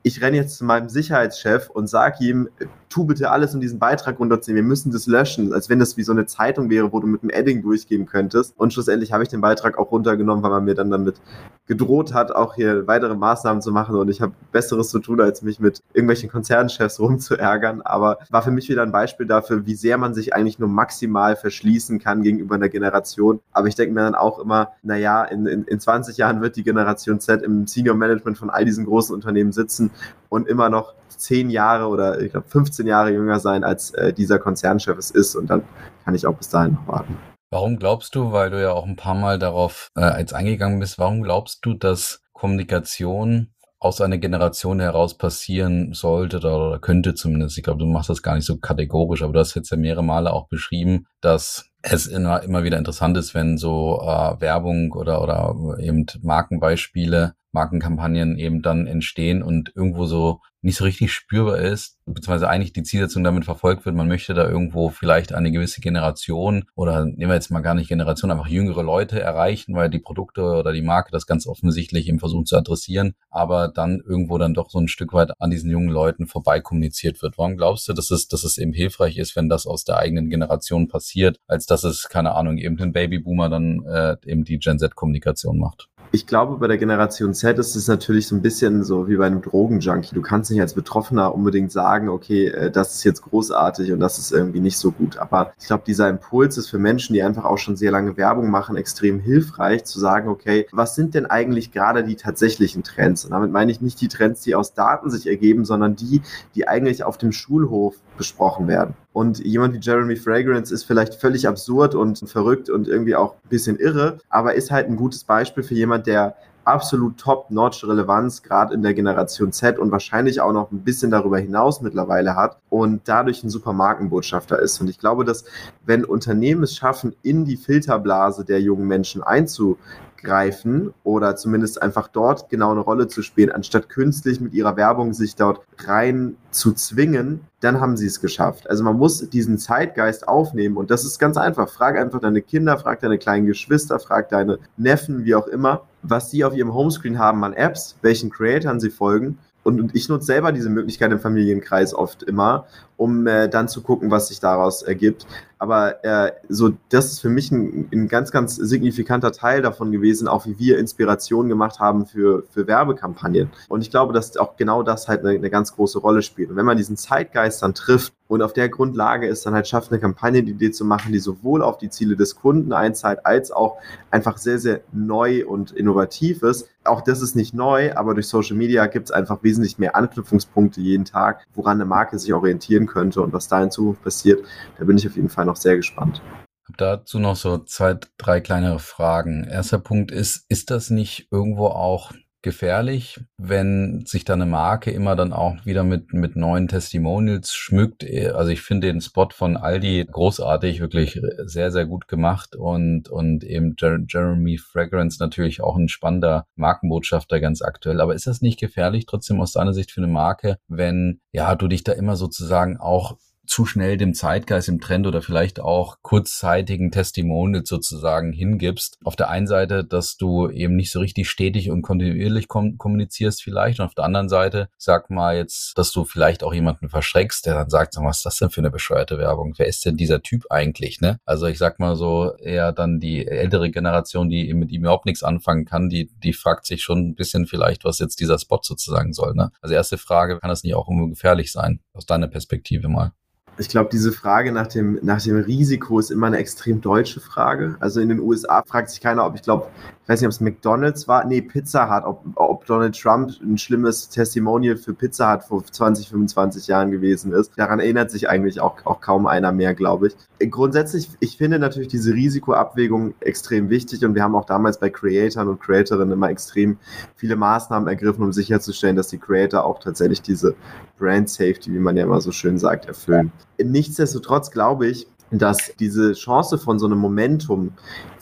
ich renne jetzt zu meinem Sicherheitschef und sage ihm, tu bitte alles, um diesen Beitrag runterzunehmen. Wir müssen das löschen, als wenn das wie so eine Zeitung wäre, wo du mit einem Edding durchgehen könntest. Und schlussendlich habe ich den Beitrag auch runtergenommen, weil man mir dann damit gedroht hat, auch hier weitere Maßnahmen zu machen. Und ich habe Besseres zu tun, als mich mit irgendwelchen Konzernchefs rumzuärgern. Aber war für mich wieder ein Beispiel dafür, wie sehr man sich eigentlich nur maximal verschließen kann gegenüber einer Generation. Aber ich denke mir dann auch immer, naja, in, in, in 20 Jahren wird die Generation Z im Senior Management von all diesen großen Unternehmen sitzen und immer noch zehn Jahre oder ich glaube 15 Jahre jünger sein, als äh, dieser Konzernchef es ist. Und dann kann ich auch bis dahin noch warten. Warum glaubst du, weil du ja auch ein paar Mal darauf äh, als eingegangen bist, warum glaubst du, dass Kommunikation aus einer Generation heraus passieren sollte oder, oder könnte zumindest. Ich glaube, du machst das gar nicht so kategorisch, aber du hast jetzt ja mehrere Male auch beschrieben, dass es immer, immer wieder interessant ist, wenn so äh, Werbung oder, oder eben Markenbeispiele Markenkampagnen eben dann entstehen und irgendwo so nicht so richtig spürbar ist, beziehungsweise eigentlich die Zielsetzung damit verfolgt wird, man möchte da irgendwo vielleicht eine gewisse Generation oder nehmen wir jetzt mal gar nicht Generation, einfach jüngere Leute erreichen, weil die Produkte oder die Marke das ganz offensichtlich eben versucht zu adressieren, aber dann irgendwo dann doch so ein Stück weit an diesen jungen Leuten vorbei kommuniziert wird. Warum glaubst du, dass es, dass es eben hilfreich ist, wenn das aus der eigenen Generation passiert, als dass es, keine Ahnung, eben ein Babyboomer dann äh, eben die Gen Z-Kommunikation macht? Ich glaube, bei der Generation Z ist es natürlich so ein bisschen so wie bei einem Drogenjunkie. Du kannst nicht als Betroffener unbedingt sagen, okay, äh, das ist jetzt großartig und das ist irgendwie nicht so gut. Aber ich glaube, dieser Impuls ist für Menschen, die einfach auch schon sehr lange Werbung machen, extrem hilfreich zu sagen, okay, was sind denn eigentlich gerade die tatsächlichen Trends? Und damit meine ich nicht die Trends, die aus Daten sich ergeben, sondern die, die eigentlich auf dem Schulhof besprochen werden. Und jemand wie Jeremy Fragrance ist vielleicht völlig absurd und verrückt und irgendwie auch ein bisschen irre, aber ist halt ein gutes Beispiel für jemand, der absolut top-notch Relevanz gerade in der Generation Z und wahrscheinlich auch noch ein bisschen darüber hinaus mittlerweile hat und dadurch ein super Markenbotschafter ist. Und ich glaube, dass wenn Unternehmen es schaffen, in die Filterblase der jungen Menschen einzu greifen oder zumindest einfach dort genau eine Rolle zu spielen, anstatt künstlich mit ihrer Werbung sich dort rein zu zwingen, dann haben sie es geschafft. Also man muss diesen Zeitgeist aufnehmen und das ist ganz einfach. Frag einfach deine Kinder, frag deine kleinen Geschwister, frag deine Neffen, wie auch immer, was sie auf ihrem Homescreen haben an Apps, welchen Creatoren sie folgen und, ich nutze selber diese Möglichkeit im Familienkreis oft immer, um äh, dann zu gucken, was sich daraus ergibt. Aber äh, so, das ist für mich ein, ein, ganz, ganz signifikanter Teil davon gewesen, auch wie wir Inspiration gemacht haben für, für Werbekampagnen. Und ich glaube, dass auch genau das halt eine, eine ganz große Rolle spielt. Und wenn man diesen Zeitgeist dann trifft und auf der Grundlage ist dann halt schafft, eine Kampagnenidee zu machen, die sowohl auf die Ziele des Kunden einzahlt, als auch einfach sehr, sehr neu und innovativ ist. Auch das ist nicht neu, aber durch Social Media gibt es einfach wesentlich mehr Anknüpfungspunkte jeden Tag, woran eine Marke sich orientieren könnte und was da in Zukunft passiert. Da bin ich auf jeden Fall noch sehr gespannt. Dazu noch so zwei, drei kleinere Fragen. Erster Punkt ist, ist das nicht irgendwo auch gefährlich, wenn sich da eine Marke immer dann auch wieder mit, mit neuen Testimonials schmückt. Also ich finde den Spot von Aldi großartig, wirklich sehr, sehr gut gemacht und, und eben Jeremy Fragrance natürlich auch ein spannender Markenbotschafter ganz aktuell. Aber ist das nicht gefährlich trotzdem aus deiner Sicht für eine Marke, wenn, ja, du dich da immer sozusagen auch zu schnell dem Zeitgeist, im Trend oder vielleicht auch kurzzeitigen Testimonials sozusagen hingibst. Auf der einen Seite, dass du eben nicht so richtig stetig und kontinuierlich kom kommunizierst vielleicht und auf der anderen Seite, sag mal jetzt, dass du vielleicht auch jemanden verschreckst, der dann sagt, was ist das denn für eine bescheuerte Werbung? Wer ist denn dieser Typ eigentlich, ne? Also ich sag mal so, eher dann die ältere Generation, die mit ihm überhaupt nichts anfangen kann, die, die fragt sich schon ein bisschen vielleicht, was jetzt dieser Spot sozusagen soll, ne? Also erste Frage, kann das nicht auch irgendwo gefährlich sein? Aus deiner Perspektive mal ich glaube, diese Frage nach dem, nach dem Risiko ist immer eine extrem deutsche Frage. Also in den USA fragt sich keiner, ob ich glaube, ich weiß nicht, ob es McDonalds war, nee, Pizza hat, ob, ob Donald Trump ein schlimmes Testimonial für Pizza hat vor 20, 25 Jahren gewesen ist. Daran erinnert sich eigentlich auch, auch kaum einer mehr, glaube ich. Grundsätzlich, ich finde natürlich diese Risikoabwägung extrem wichtig und wir haben auch damals bei Creatoren und Creatorinnen immer extrem viele Maßnahmen ergriffen, um sicherzustellen, dass die Creator auch tatsächlich diese Brand Safety, wie man ja immer so schön sagt, erfüllen. Nichtsdestotrotz glaube ich, dass diese Chance von so einem Momentum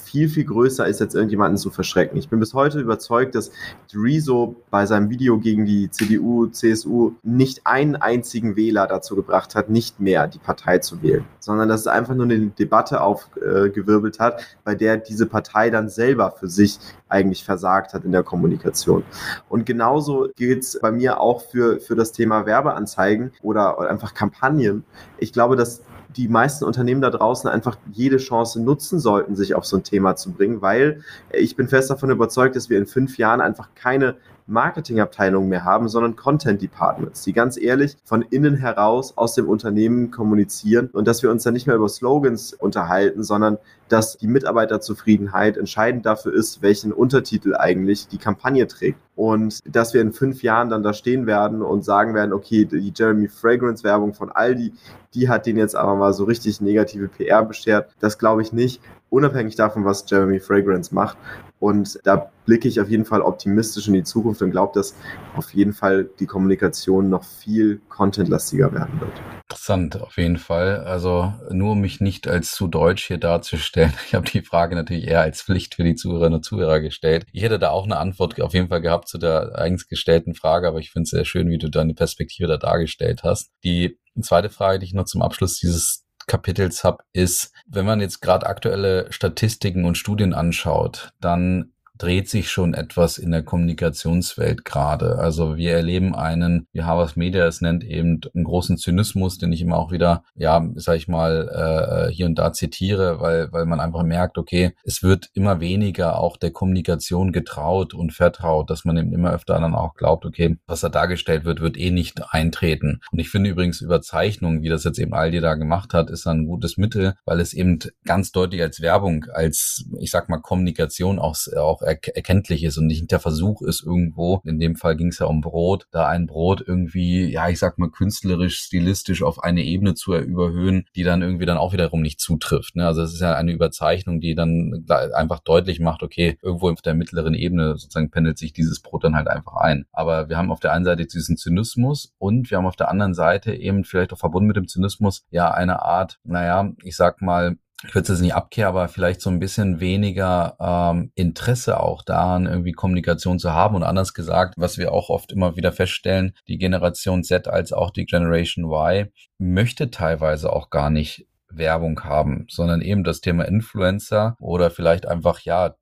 viel, viel größer ist, jetzt irgendjemanden zu verschrecken. Ich bin bis heute überzeugt, dass Rezo bei seinem Video gegen die CDU, CSU nicht einen einzigen Wähler dazu gebracht hat, nicht mehr die Partei zu wählen, sondern dass es einfach nur eine Debatte aufgewirbelt hat, bei der diese Partei dann selber für sich eigentlich versagt hat in der Kommunikation. Und genauso gilt es bei mir auch für, für das Thema Werbeanzeigen oder einfach Kampagnen. Ich glaube, dass die meisten Unternehmen da draußen einfach jede Chance nutzen sollten, sich auf so ein Thema zu bringen, weil ich bin fest davon überzeugt, dass wir in fünf Jahren einfach keine Marketingabteilungen mehr haben, sondern Content Departments, die ganz ehrlich von innen heraus aus dem Unternehmen kommunizieren und dass wir uns dann nicht mehr über Slogans unterhalten, sondern dass die Mitarbeiterzufriedenheit entscheidend dafür ist, welchen Untertitel eigentlich die Kampagne trägt. und dass wir in fünf Jahren dann da stehen werden und sagen werden, okay, die Jeremy Fragrance Werbung von Aldi, die hat denen jetzt aber mal so richtig negative PR beschert. Das glaube ich nicht, unabhängig davon, was Jeremy Fragrance macht. Und da blicke ich auf jeden Fall optimistisch in die Zukunft und glaube, dass auf jeden Fall die Kommunikation noch viel contentlastiger werden wird. Interessant, auf jeden Fall. Also nur um mich nicht als zu deutsch hier darzustellen. Ich habe die Frage natürlich eher als Pflicht für die Zuhörerinnen und Zuhörer gestellt. Ich hätte da auch eine Antwort auf jeden Fall gehabt zu der eigens gestellten Frage, aber ich finde es sehr schön, wie du deine Perspektive da dargestellt hast. Die zweite Frage, die ich noch zum Abschluss dieses Kapitels habe, ist, wenn man jetzt gerade aktuelle Statistiken und Studien anschaut, dann dreht sich schon etwas in der Kommunikationswelt gerade. Also wir erleben einen, wie Harvard Media es nennt, eben einen großen Zynismus, den ich immer auch wieder, ja, sag ich mal, äh, hier und da zitiere, weil, weil man einfach merkt, okay, es wird immer weniger auch der Kommunikation getraut und vertraut, dass man eben immer öfter dann auch glaubt, okay, was da dargestellt wird, wird eh nicht eintreten. Und ich finde übrigens Überzeichnung, wie das jetzt eben Aldi da gemacht hat, ist ein gutes Mittel, weil es eben ganz deutlich als Werbung, als, ich sag mal, Kommunikation auch, auch erkenntlich ist und nicht der Versuch ist irgendwo, in dem Fall ging es ja um Brot, da ein Brot irgendwie, ja, ich sag mal, künstlerisch, stilistisch auf eine Ebene zu überhöhen, die dann irgendwie dann auch wiederum nicht zutrifft. Ne? Also es ist ja eine Überzeichnung, die dann einfach deutlich macht, okay, irgendwo auf der mittleren Ebene sozusagen pendelt sich dieses Brot dann halt einfach ein. Aber wir haben auf der einen Seite diesen Zynismus und wir haben auf der anderen Seite eben vielleicht auch verbunden mit dem Zynismus ja eine Art, naja, ich sag mal, ich würde es nicht Abkehr, aber vielleicht so ein bisschen weniger ähm, Interesse auch daran, irgendwie Kommunikation zu haben. Und anders gesagt, was wir auch oft immer wieder feststellen, die Generation Z als auch die Generation Y möchte teilweise auch gar nicht Werbung haben, sondern eben das Thema Influencer oder vielleicht einfach, ja,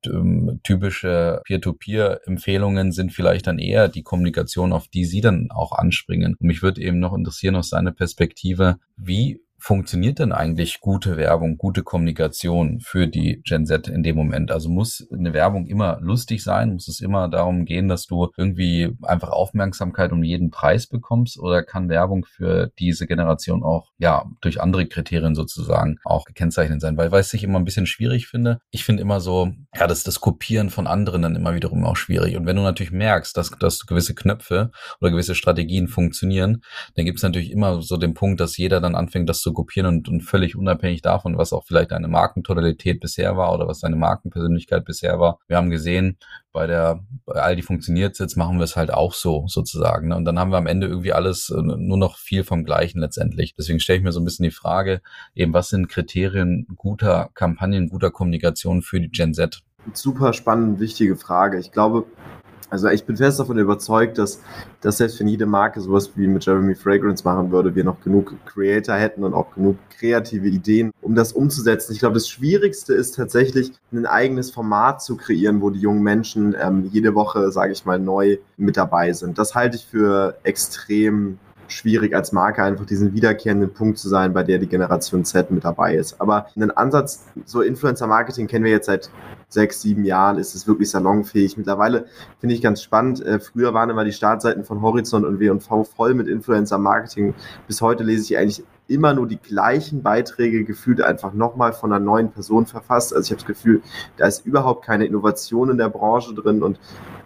typische Peer-to-Peer-Empfehlungen sind vielleicht dann eher die Kommunikation, auf die Sie dann auch anspringen. Und mich würde eben noch interessieren aus seiner Perspektive, wie funktioniert denn eigentlich gute Werbung, gute Kommunikation für die Gen Z in dem Moment? Also muss eine Werbung immer lustig sein? Muss es immer darum gehen, dass du irgendwie einfach Aufmerksamkeit um jeden Preis bekommst? Oder kann Werbung für diese Generation auch, ja, durch andere Kriterien sozusagen auch gekennzeichnet sein? Weil, weil ich immer ein bisschen schwierig finde. Ich finde immer so, ja, das, das Kopieren von anderen dann immer wiederum auch schwierig. Und wenn du natürlich merkst, dass, dass gewisse Knöpfe oder gewisse Strategien funktionieren, dann gibt es natürlich immer so den Punkt, dass jeder dann anfängt, das zu kopieren und, und völlig unabhängig davon, was auch vielleicht eine Markentonalität bisher war oder was seine Markenpersönlichkeit bisher war. Wir haben gesehen, bei der bei Aldi funktioniert jetzt machen wir es halt auch so sozusagen. Ne? Und dann haben wir am Ende irgendwie alles äh, nur noch viel vom Gleichen letztendlich. Deswegen stelle ich mir so ein bisschen die Frage, eben was sind Kriterien guter Kampagnen, guter Kommunikation für die Gen Z? Super spannende, wichtige Frage. Ich glaube, also ich bin fest davon überzeugt, dass, dass selbst wenn jede Marke sowas wie mit Jeremy Fragrance machen würde, wir noch genug Creator hätten und auch genug kreative Ideen, um das umzusetzen. Ich glaube, das Schwierigste ist tatsächlich, ein eigenes Format zu kreieren, wo die jungen Menschen ähm, jede Woche, sage ich mal, neu mit dabei sind. Das halte ich für extrem schwierig als Marke einfach diesen wiederkehrenden Punkt zu sein, bei der die Generation Z mit dabei ist. Aber einen Ansatz, so Influencer-Marketing kennen wir jetzt seit sechs, sieben Jahren ist es wirklich salonfähig. Mittlerweile finde ich ganz spannend. Äh, früher waren immer die Startseiten von Horizont und W&V voll mit Influencer-Marketing. Bis heute lese ich eigentlich immer nur die gleichen Beiträge gefühlt einfach nochmal von einer neuen Person verfasst. Also ich habe das Gefühl, da ist überhaupt keine Innovation in der Branche drin und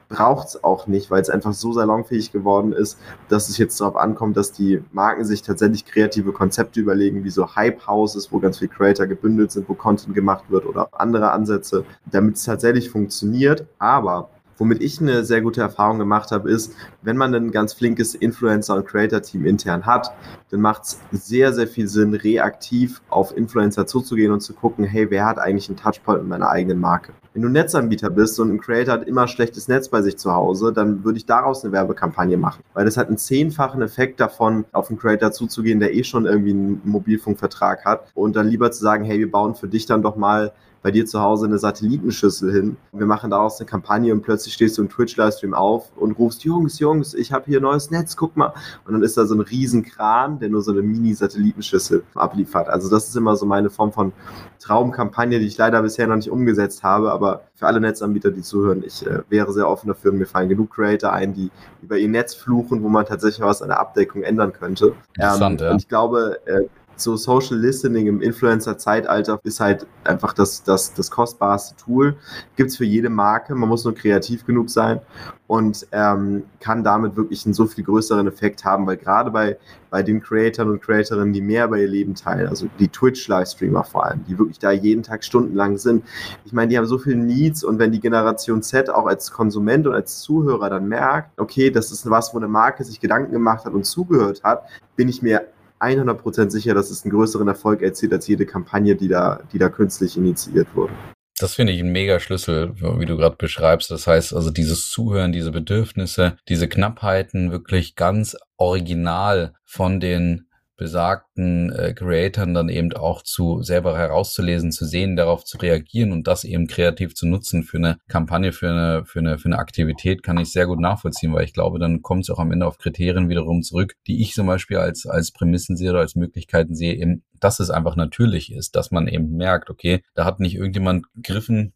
braucht es auch nicht, weil es einfach so salonfähig geworden ist, dass es jetzt darauf ankommt, dass die Marken sich tatsächlich kreative Konzepte überlegen, wie so Hype-Houses, wo ganz viele Creator gebündelt sind, wo Content gemacht wird oder andere Ansätze, damit es tatsächlich funktioniert. Aber Womit ich eine sehr gute Erfahrung gemacht habe, ist, wenn man ein ganz flinkes Influencer- und Creator-Team intern hat, dann macht es sehr, sehr viel Sinn, reaktiv auf Influencer zuzugehen und zu gucken, hey, wer hat eigentlich einen Touchpoint mit meiner eigenen Marke? Wenn du Netzanbieter bist und ein Creator hat immer schlechtes Netz bei sich zu Hause, dann würde ich daraus eine Werbekampagne machen. Weil das hat einen zehnfachen Effekt davon, auf einen Creator zuzugehen, der eh schon irgendwie einen Mobilfunkvertrag hat und dann lieber zu sagen, hey, wir bauen für dich dann doch mal bei dir zu Hause eine Satellitenschüssel hin. Wir machen daraus eine Kampagne und plötzlich stehst du im Twitch-Livestream auf und rufst, Jungs, Jungs, ich habe hier ein neues Netz, guck mal. Und dann ist da so ein riesen Kran, der nur so eine Mini-Satellitenschüssel abliefert. Also das ist immer so meine Form von Traumkampagne, die ich leider bisher noch nicht umgesetzt habe, aber für alle Netzanbieter, die zuhören, ich äh, wäre sehr offen dafür und mir fallen genug Creator ein, die über ihr Netz fluchen, wo man tatsächlich was an der Abdeckung ändern könnte. Interessant, ähm, ja. Und ich glaube, äh, so Social Listening im Influencer-Zeitalter ist halt einfach das, das, das kostbarste Tool. Gibt es für jede Marke, man muss nur kreativ genug sein und ähm, kann damit wirklich einen so viel größeren Effekt haben, weil gerade bei, bei den Creatoren und Creatorinnen, die mehr über ihr Leben teilen, also die Twitch-Livestreamer vor allem, die wirklich da jeden Tag stundenlang sind, ich meine, die haben so viele Needs und wenn die Generation Z auch als Konsument und als Zuhörer dann merkt, okay, das ist was, wo eine Marke sich Gedanken gemacht hat und zugehört hat, bin ich mir 100% sicher, dass es einen größeren Erfolg erzielt als jede Kampagne, die da, die da künstlich initiiert wurde. Das finde ich ein mega Schlüssel, wie du gerade beschreibst. Das heißt also dieses Zuhören, diese Bedürfnisse, diese Knappheiten wirklich ganz original von den besagten äh, Creatoren dann eben auch zu selber herauszulesen, zu sehen, darauf zu reagieren und das eben kreativ zu nutzen für eine Kampagne, für eine, für eine, für eine Aktivität, kann ich sehr gut nachvollziehen, weil ich glaube, dann kommt es auch am Ende auf Kriterien wiederum zurück, die ich zum Beispiel als, als Prämissen sehe oder als Möglichkeiten sehe, eben, dass es einfach natürlich ist, dass man eben merkt, okay, da hat nicht irgendjemand gegriffen,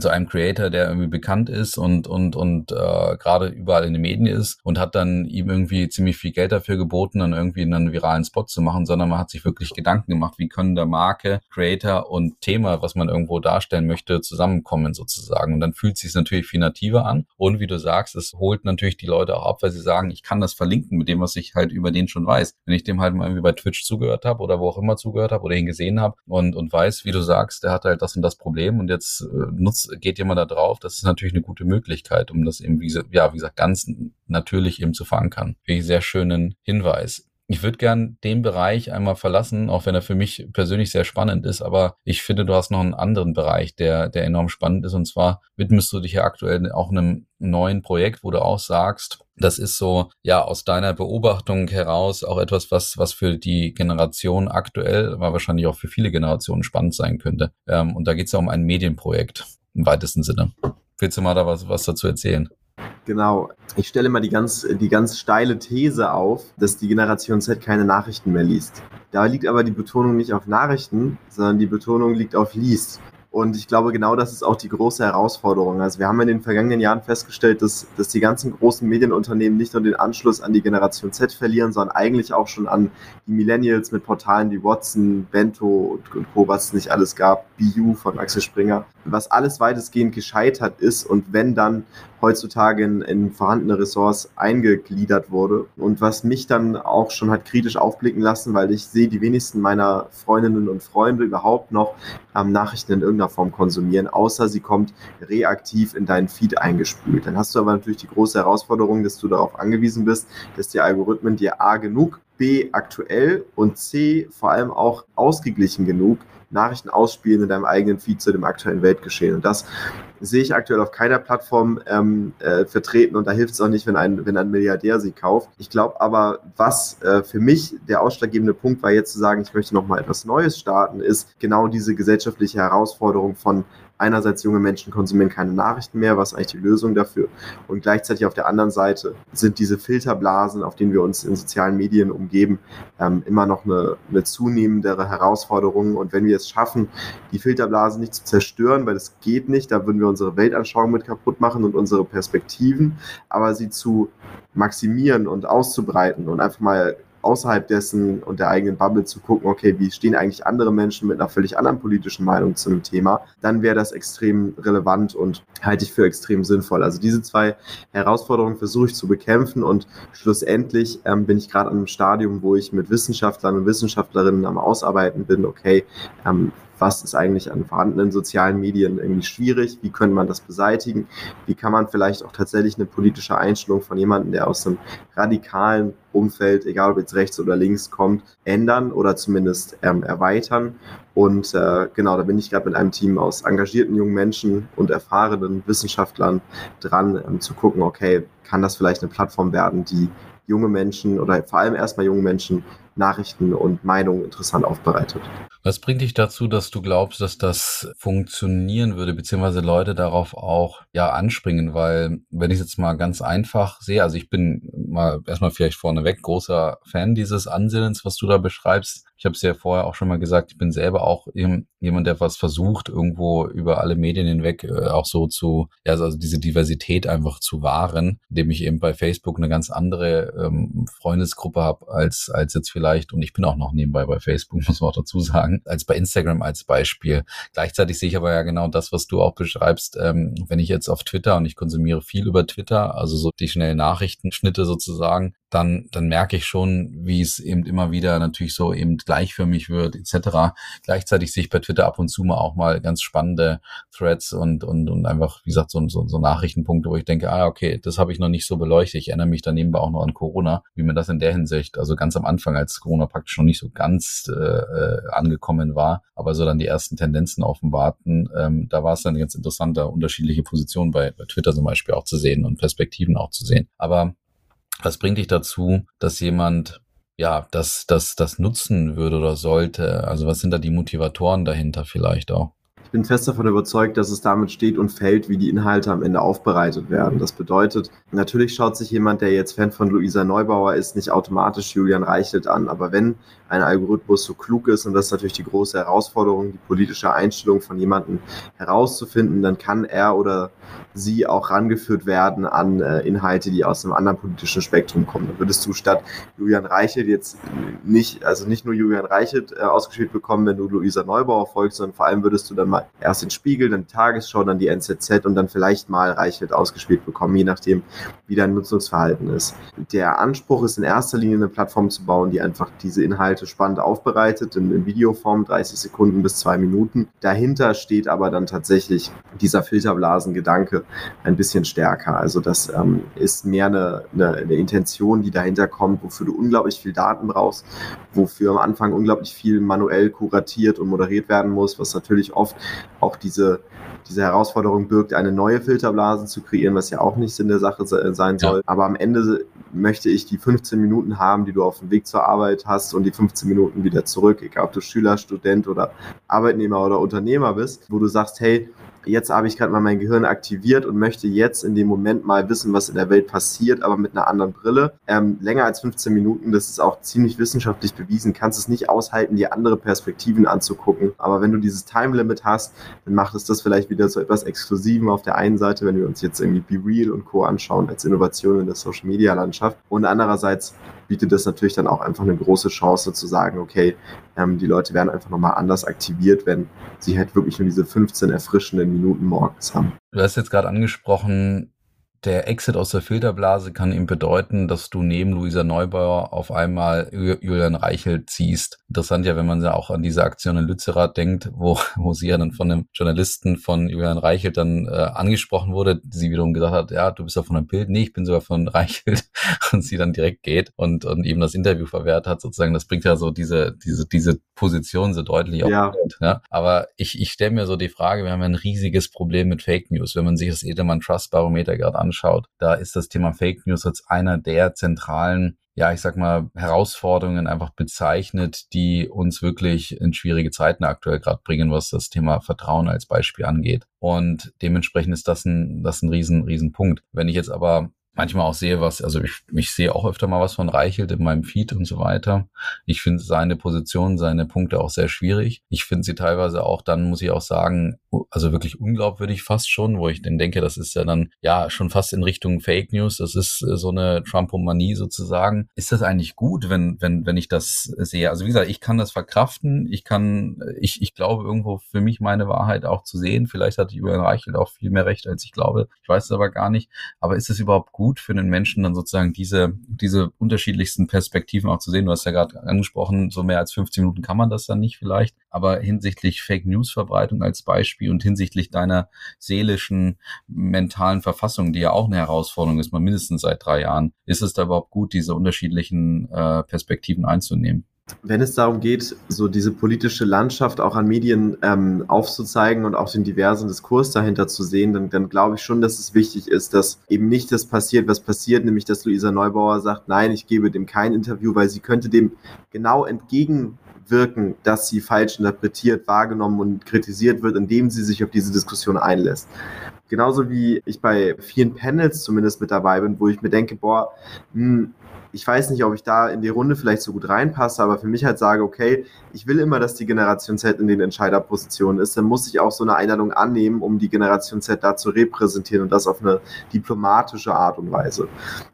zu einem Creator, der irgendwie bekannt ist und und und äh, gerade überall in den Medien ist und hat dann ihm irgendwie ziemlich viel Geld dafür geboten, dann irgendwie einen viralen Spot zu machen, sondern man hat sich wirklich Gedanken gemacht, wie können der Marke, Creator und Thema, was man irgendwo darstellen möchte, zusammenkommen sozusagen. Und dann fühlt es sich natürlich viel nativer an. Und wie du sagst, es holt natürlich die Leute auch ab, weil sie sagen, ich kann das verlinken mit dem, was ich halt über den schon weiß. Wenn ich dem halt mal irgendwie bei Twitch zugehört habe oder wo auch immer zugehört habe oder ihn gesehen habe und und weiß, wie du sagst, der hat halt das und das Problem und jetzt äh, nutzt geht jemand da drauf, das ist natürlich eine gute Möglichkeit, um das eben, wie, ja, wie gesagt, ganz natürlich eben zu verankern. Ich sehr schönen Hinweis. Ich würde gern den Bereich einmal verlassen, auch wenn er für mich persönlich sehr spannend ist, aber ich finde, du hast noch einen anderen Bereich, der, der enorm spannend ist. Und zwar widmest du dich ja aktuell auch einem neuen Projekt, wo du auch sagst, das ist so, ja, aus deiner Beobachtung heraus auch etwas, was, was für die Generation aktuell, aber wahrscheinlich auch für viele Generationen spannend sein könnte. Ähm, und da geht es ja um ein Medienprojekt im weitesten Sinne. Willst du mal da was, was dazu erzählen? Genau. Ich stelle mal die ganz, die ganz steile These auf, dass die Generation Z keine Nachrichten mehr liest. Da liegt aber die Betonung nicht auf Nachrichten, sondern die Betonung liegt auf liest. Und ich glaube, genau das ist auch die große Herausforderung. Also wir haben in den vergangenen Jahren festgestellt, dass, dass die ganzen großen Medienunternehmen nicht nur den Anschluss an die Generation Z verlieren, sondern eigentlich auch schon an die Millennials mit Portalen wie Watson, Bento und, und Co., was es nicht alles gab, BU von Axel Springer, was alles weitestgehend gescheitert ist und wenn dann heutzutage in, in vorhandene Ressorts eingegliedert wurde und was mich dann auch schon hat kritisch aufblicken lassen, weil ich sehe die wenigsten meiner Freundinnen und Freunde überhaupt noch ähm, Nachrichten in irgendeiner Form konsumieren, außer sie kommt reaktiv in deinen Feed eingespült. Dann hast du aber natürlich die große Herausforderung, dass du darauf angewiesen bist, dass die Algorithmen dir A genug, B aktuell und C vor allem auch ausgeglichen genug Nachrichten ausspielen in deinem eigenen Feed zu dem aktuellen Weltgeschehen. Und das sehe ich aktuell auf keiner Plattform ähm, äh, vertreten und da hilft es auch nicht, wenn ein, wenn ein Milliardär sie kauft. Ich glaube aber, was äh, für mich der ausschlaggebende Punkt war, jetzt zu sagen, ich möchte nochmal etwas Neues starten, ist genau diese gesellschaftliche Herausforderung von einerseits junge Menschen konsumieren keine Nachrichten mehr, was eigentlich die Lösung dafür? Und gleichzeitig auf der anderen Seite sind diese Filterblasen, auf denen wir uns in sozialen Medien umgeben, ähm, immer noch eine, eine zunehmendere Herausforderung. Und wenn wir es schaffen, die Filterblasen nicht zu zerstören, weil das geht nicht, da würden wir unsere Weltanschauung mit kaputt machen und unsere Perspektiven, aber sie zu maximieren und auszubreiten und einfach mal außerhalb dessen und der eigenen Bubble zu gucken, okay, wie stehen eigentlich andere Menschen mit einer völlig anderen politischen Meinung zu einem Thema, dann wäre das extrem relevant und halte ich für extrem sinnvoll. Also diese zwei Herausforderungen versuche ich zu bekämpfen und schlussendlich ähm, bin ich gerade an einem Stadium, wo ich mit Wissenschaftlern und Wissenschaftlerinnen am Ausarbeiten bin, okay, ähm, was ist eigentlich an vorhandenen sozialen Medien irgendwie schwierig, wie könnte man das beseitigen, wie kann man vielleicht auch tatsächlich eine politische Einstellung von jemandem, der aus einem radikalen Umfeld, egal ob jetzt rechts oder links kommt, ändern oder zumindest ähm, erweitern. Und äh, genau, da bin ich gerade mit einem Team aus engagierten jungen Menschen und erfahrenen Wissenschaftlern dran, ähm, zu gucken, okay, kann das vielleicht eine Plattform werden, die junge Menschen oder vor allem erstmal junge Menschen Nachrichten und Meinungen interessant aufbereitet. Was bringt dich dazu, dass du glaubst, dass das funktionieren würde, beziehungsweise Leute darauf auch ja anspringen? Weil, wenn ich es jetzt mal ganz einfach sehe, also ich bin mal erstmal vielleicht vorneweg großer Fan dieses Ansinnens, was du da beschreibst. Ich habe es ja vorher auch schon mal gesagt, ich bin selber auch jemand, der was versucht, irgendwo über alle Medien hinweg äh, auch so zu, ja, also diese Diversität einfach zu wahren, indem ich eben bei Facebook eine ganz andere ähm, Freundesgruppe habe als, als jetzt vielleicht, und ich bin auch noch nebenbei bei Facebook, muss man auch dazu sagen, als bei Instagram als Beispiel. Gleichzeitig sehe ich aber ja genau das, was du auch beschreibst, ähm, wenn ich jetzt auf Twitter und ich konsumiere viel über Twitter, also so die schnellen Nachrichtenschnitte sozusagen, dann, dann merke ich schon, wie es eben immer wieder natürlich so eben gleichförmig wird, etc. Gleichzeitig sehe ich bei Twitter ab und zu mal auch mal ganz spannende Threads und, und, und einfach, wie gesagt, so, so, so Nachrichtenpunkte, wo ich denke, ah, okay, das habe ich noch nicht so beleuchtet. Ich erinnere mich daneben auch noch an Corona, wie mir das in der Hinsicht, also ganz am Anfang, als Corona praktisch noch nicht so ganz äh angekommen war, aber so dann die ersten Tendenzen offenbarten, ähm, da war es dann ganz interessant, da unterschiedliche Positionen bei, bei Twitter zum Beispiel auch zu sehen und Perspektiven auch zu sehen. Aber was bringt dich dazu, dass jemand ja, das, das, das nutzen würde oder sollte? Also was sind da die Motivatoren dahinter vielleicht auch? Ich bin fest davon überzeugt, dass es damit steht und fällt, wie die Inhalte am Ende aufbereitet werden. Das bedeutet, natürlich schaut sich jemand, der jetzt Fan von Luisa Neubauer ist, nicht automatisch Julian Reichelt an. Aber wenn ein Algorithmus so klug ist, und das ist natürlich die große Herausforderung, die politische Einstellung von jemandem herauszufinden, dann kann er oder sie auch rangeführt werden an äh, Inhalte, die aus einem anderen politischen Spektrum kommen. Dann würdest du statt Julian Reichelt jetzt nicht, also nicht nur Julian Reichelt äh, ausgespielt bekommen, wenn du Luisa Neubauer folgst, sondern vor allem würdest du dann mal mal erst den Spiegel, dann die Tagesschau, dann die NZZ und dann vielleicht mal Reichelt ausgespielt bekommen, je nachdem, wie dein Nutzungsverhalten ist. Der Anspruch ist in erster Linie eine Plattform zu bauen, die einfach diese Inhalte spannend aufbereitet, in, in Videoform, 30 Sekunden bis zwei Minuten. Dahinter steht aber dann tatsächlich dieser Filterblasengedanke ein bisschen stärker. Also das ähm, ist mehr eine, eine, eine Intention, die dahinter kommt, wofür du unglaublich viel Daten brauchst, wofür am Anfang unglaublich viel manuell kuratiert und moderiert werden muss, was natürlich oft auch diese, diese Herausforderung birgt, eine neue Filterblase zu kreieren, was ja auch nicht Sinn der Sache sein soll. Ja. Aber am Ende möchte ich die 15 Minuten haben, die du auf dem Weg zur Arbeit hast und die 15 Minuten wieder zurück, egal ob du Schüler, Student oder Arbeitnehmer oder Unternehmer bist, wo du sagst, hey, jetzt habe ich gerade mal mein Gehirn aktiviert und möchte jetzt in dem Moment mal wissen, was in der Welt passiert, aber mit einer anderen Brille. Ähm, länger als 15 Minuten, das ist auch ziemlich wissenschaftlich bewiesen, kannst es nicht aushalten, dir andere Perspektiven anzugucken. Aber wenn du dieses Time Limit hast, dann macht es das vielleicht wieder so etwas Exklusiven auf der einen Seite, wenn wir uns jetzt irgendwie Be Real und Co. anschauen als Innovation in der Social Media Landschaft. Und andererseits bietet das natürlich dann auch einfach eine große Chance zu sagen, okay, ähm, die Leute werden einfach nochmal anders aktiviert, wenn sie halt wirklich nur diese 15 erfrischenden Minuten morgens haben. Du hast jetzt gerade angesprochen, der Exit aus der Filterblase kann ihm bedeuten, dass du neben Luisa Neubauer auf einmal Julian Reichelt ziehst. Interessant ja, wenn man ja auch an diese Aktion in Lützerath denkt, wo, wo sie ja dann von einem Journalisten von Julian Reichelt dann äh, angesprochen wurde, sie wiederum gesagt hat, ja, du bist ja von einem Bild, nee, ich bin sogar von Reichelt und sie dann direkt geht und, und eben das Interview verwehrt hat, sozusagen, das bringt ja so diese, diese, diese Position so deutlich auf. Ja. Bild, ja? Aber ich, ich stelle mir so die Frage, wir haben ja ein riesiges Problem mit Fake News, wenn man sich das Edelmann Trust Barometer gerade anschaut, anschaut, da ist das Thema Fake News als einer der zentralen ja, ich sag mal, Herausforderungen einfach bezeichnet, die uns wirklich in schwierige Zeiten aktuell gerade bringen, was das Thema Vertrauen als Beispiel angeht. Und dementsprechend ist das ein, das ein riesen, riesen Punkt. Wenn ich jetzt aber manchmal auch sehe, was, also ich, ich sehe auch öfter mal was von Reichelt in meinem Feed und so weiter. Ich finde seine Position, seine Punkte auch sehr schwierig. Ich finde sie teilweise auch, dann muss ich auch sagen, also wirklich unglaubwürdig fast schon, wo ich dann denke, das ist ja dann ja schon fast in Richtung Fake News. Das ist äh, so eine Trumpomanie sozusagen. Ist das eigentlich gut, wenn, wenn, wenn ich das sehe? Also wie gesagt, ich kann das verkraften. Ich kann, ich, ich glaube irgendwo für mich meine Wahrheit auch zu sehen. Vielleicht hat Julian Reichelt auch viel mehr Recht, als ich glaube. Ich weiß es aber gar nicht. Aber ist es überhaupt gut für den Menschen dann sozusagen diese, diese unterschiedlichsten Perspektiven auch zu sehen? Du hast ja gerade angesprochen, so mehr als 15 Minuten kann man das dann nicht vielleicht. Aber hinsichtlich Fake News Verbreitung als Beispiel und hinsichtlich deiner seelischen, mentalen Verfassung, die ja auch eine Herausforderung ist, mal mindestens seit drei Jahren, ist es da überhaupt gut, diese unterschiedlichen äh, Perspektiven einzunehmen? Wenn es darum geht, so diese politische Landschaft auch an Medien ähm, aufzuzeigen und auch den diversen Diskurs dahinter zu sehen, dann, dann glaube ich schon, dass es wichtig ist, dass eben nicht das passiert, was passiert, nämlich dass Luisa Neubauer sagt, nein, ich gebe dem kein Interview, weil sie könnte dem genau entgegenwirken, dass sie falsch interpretiert, wahrgenommen und kritisiert wird, indem sie sich auf diese Diskussion einlässt. Genauso wie ich bei vielen Panels zumindest mit dabei bin, wo ich mir denke, boah, mh, hm, ich weiß nicht, ob ich da in die Runde vielleicht so gut reinpasse, aber für mich halt sage, okay, ich will immer, dass die Generation Z in den Entscheiderpositionen ist, dann muss ich auch so eine Einladung annehmen, um die Generation Z da zu repräsentieren und das auf eine diplomatische Art und Weise.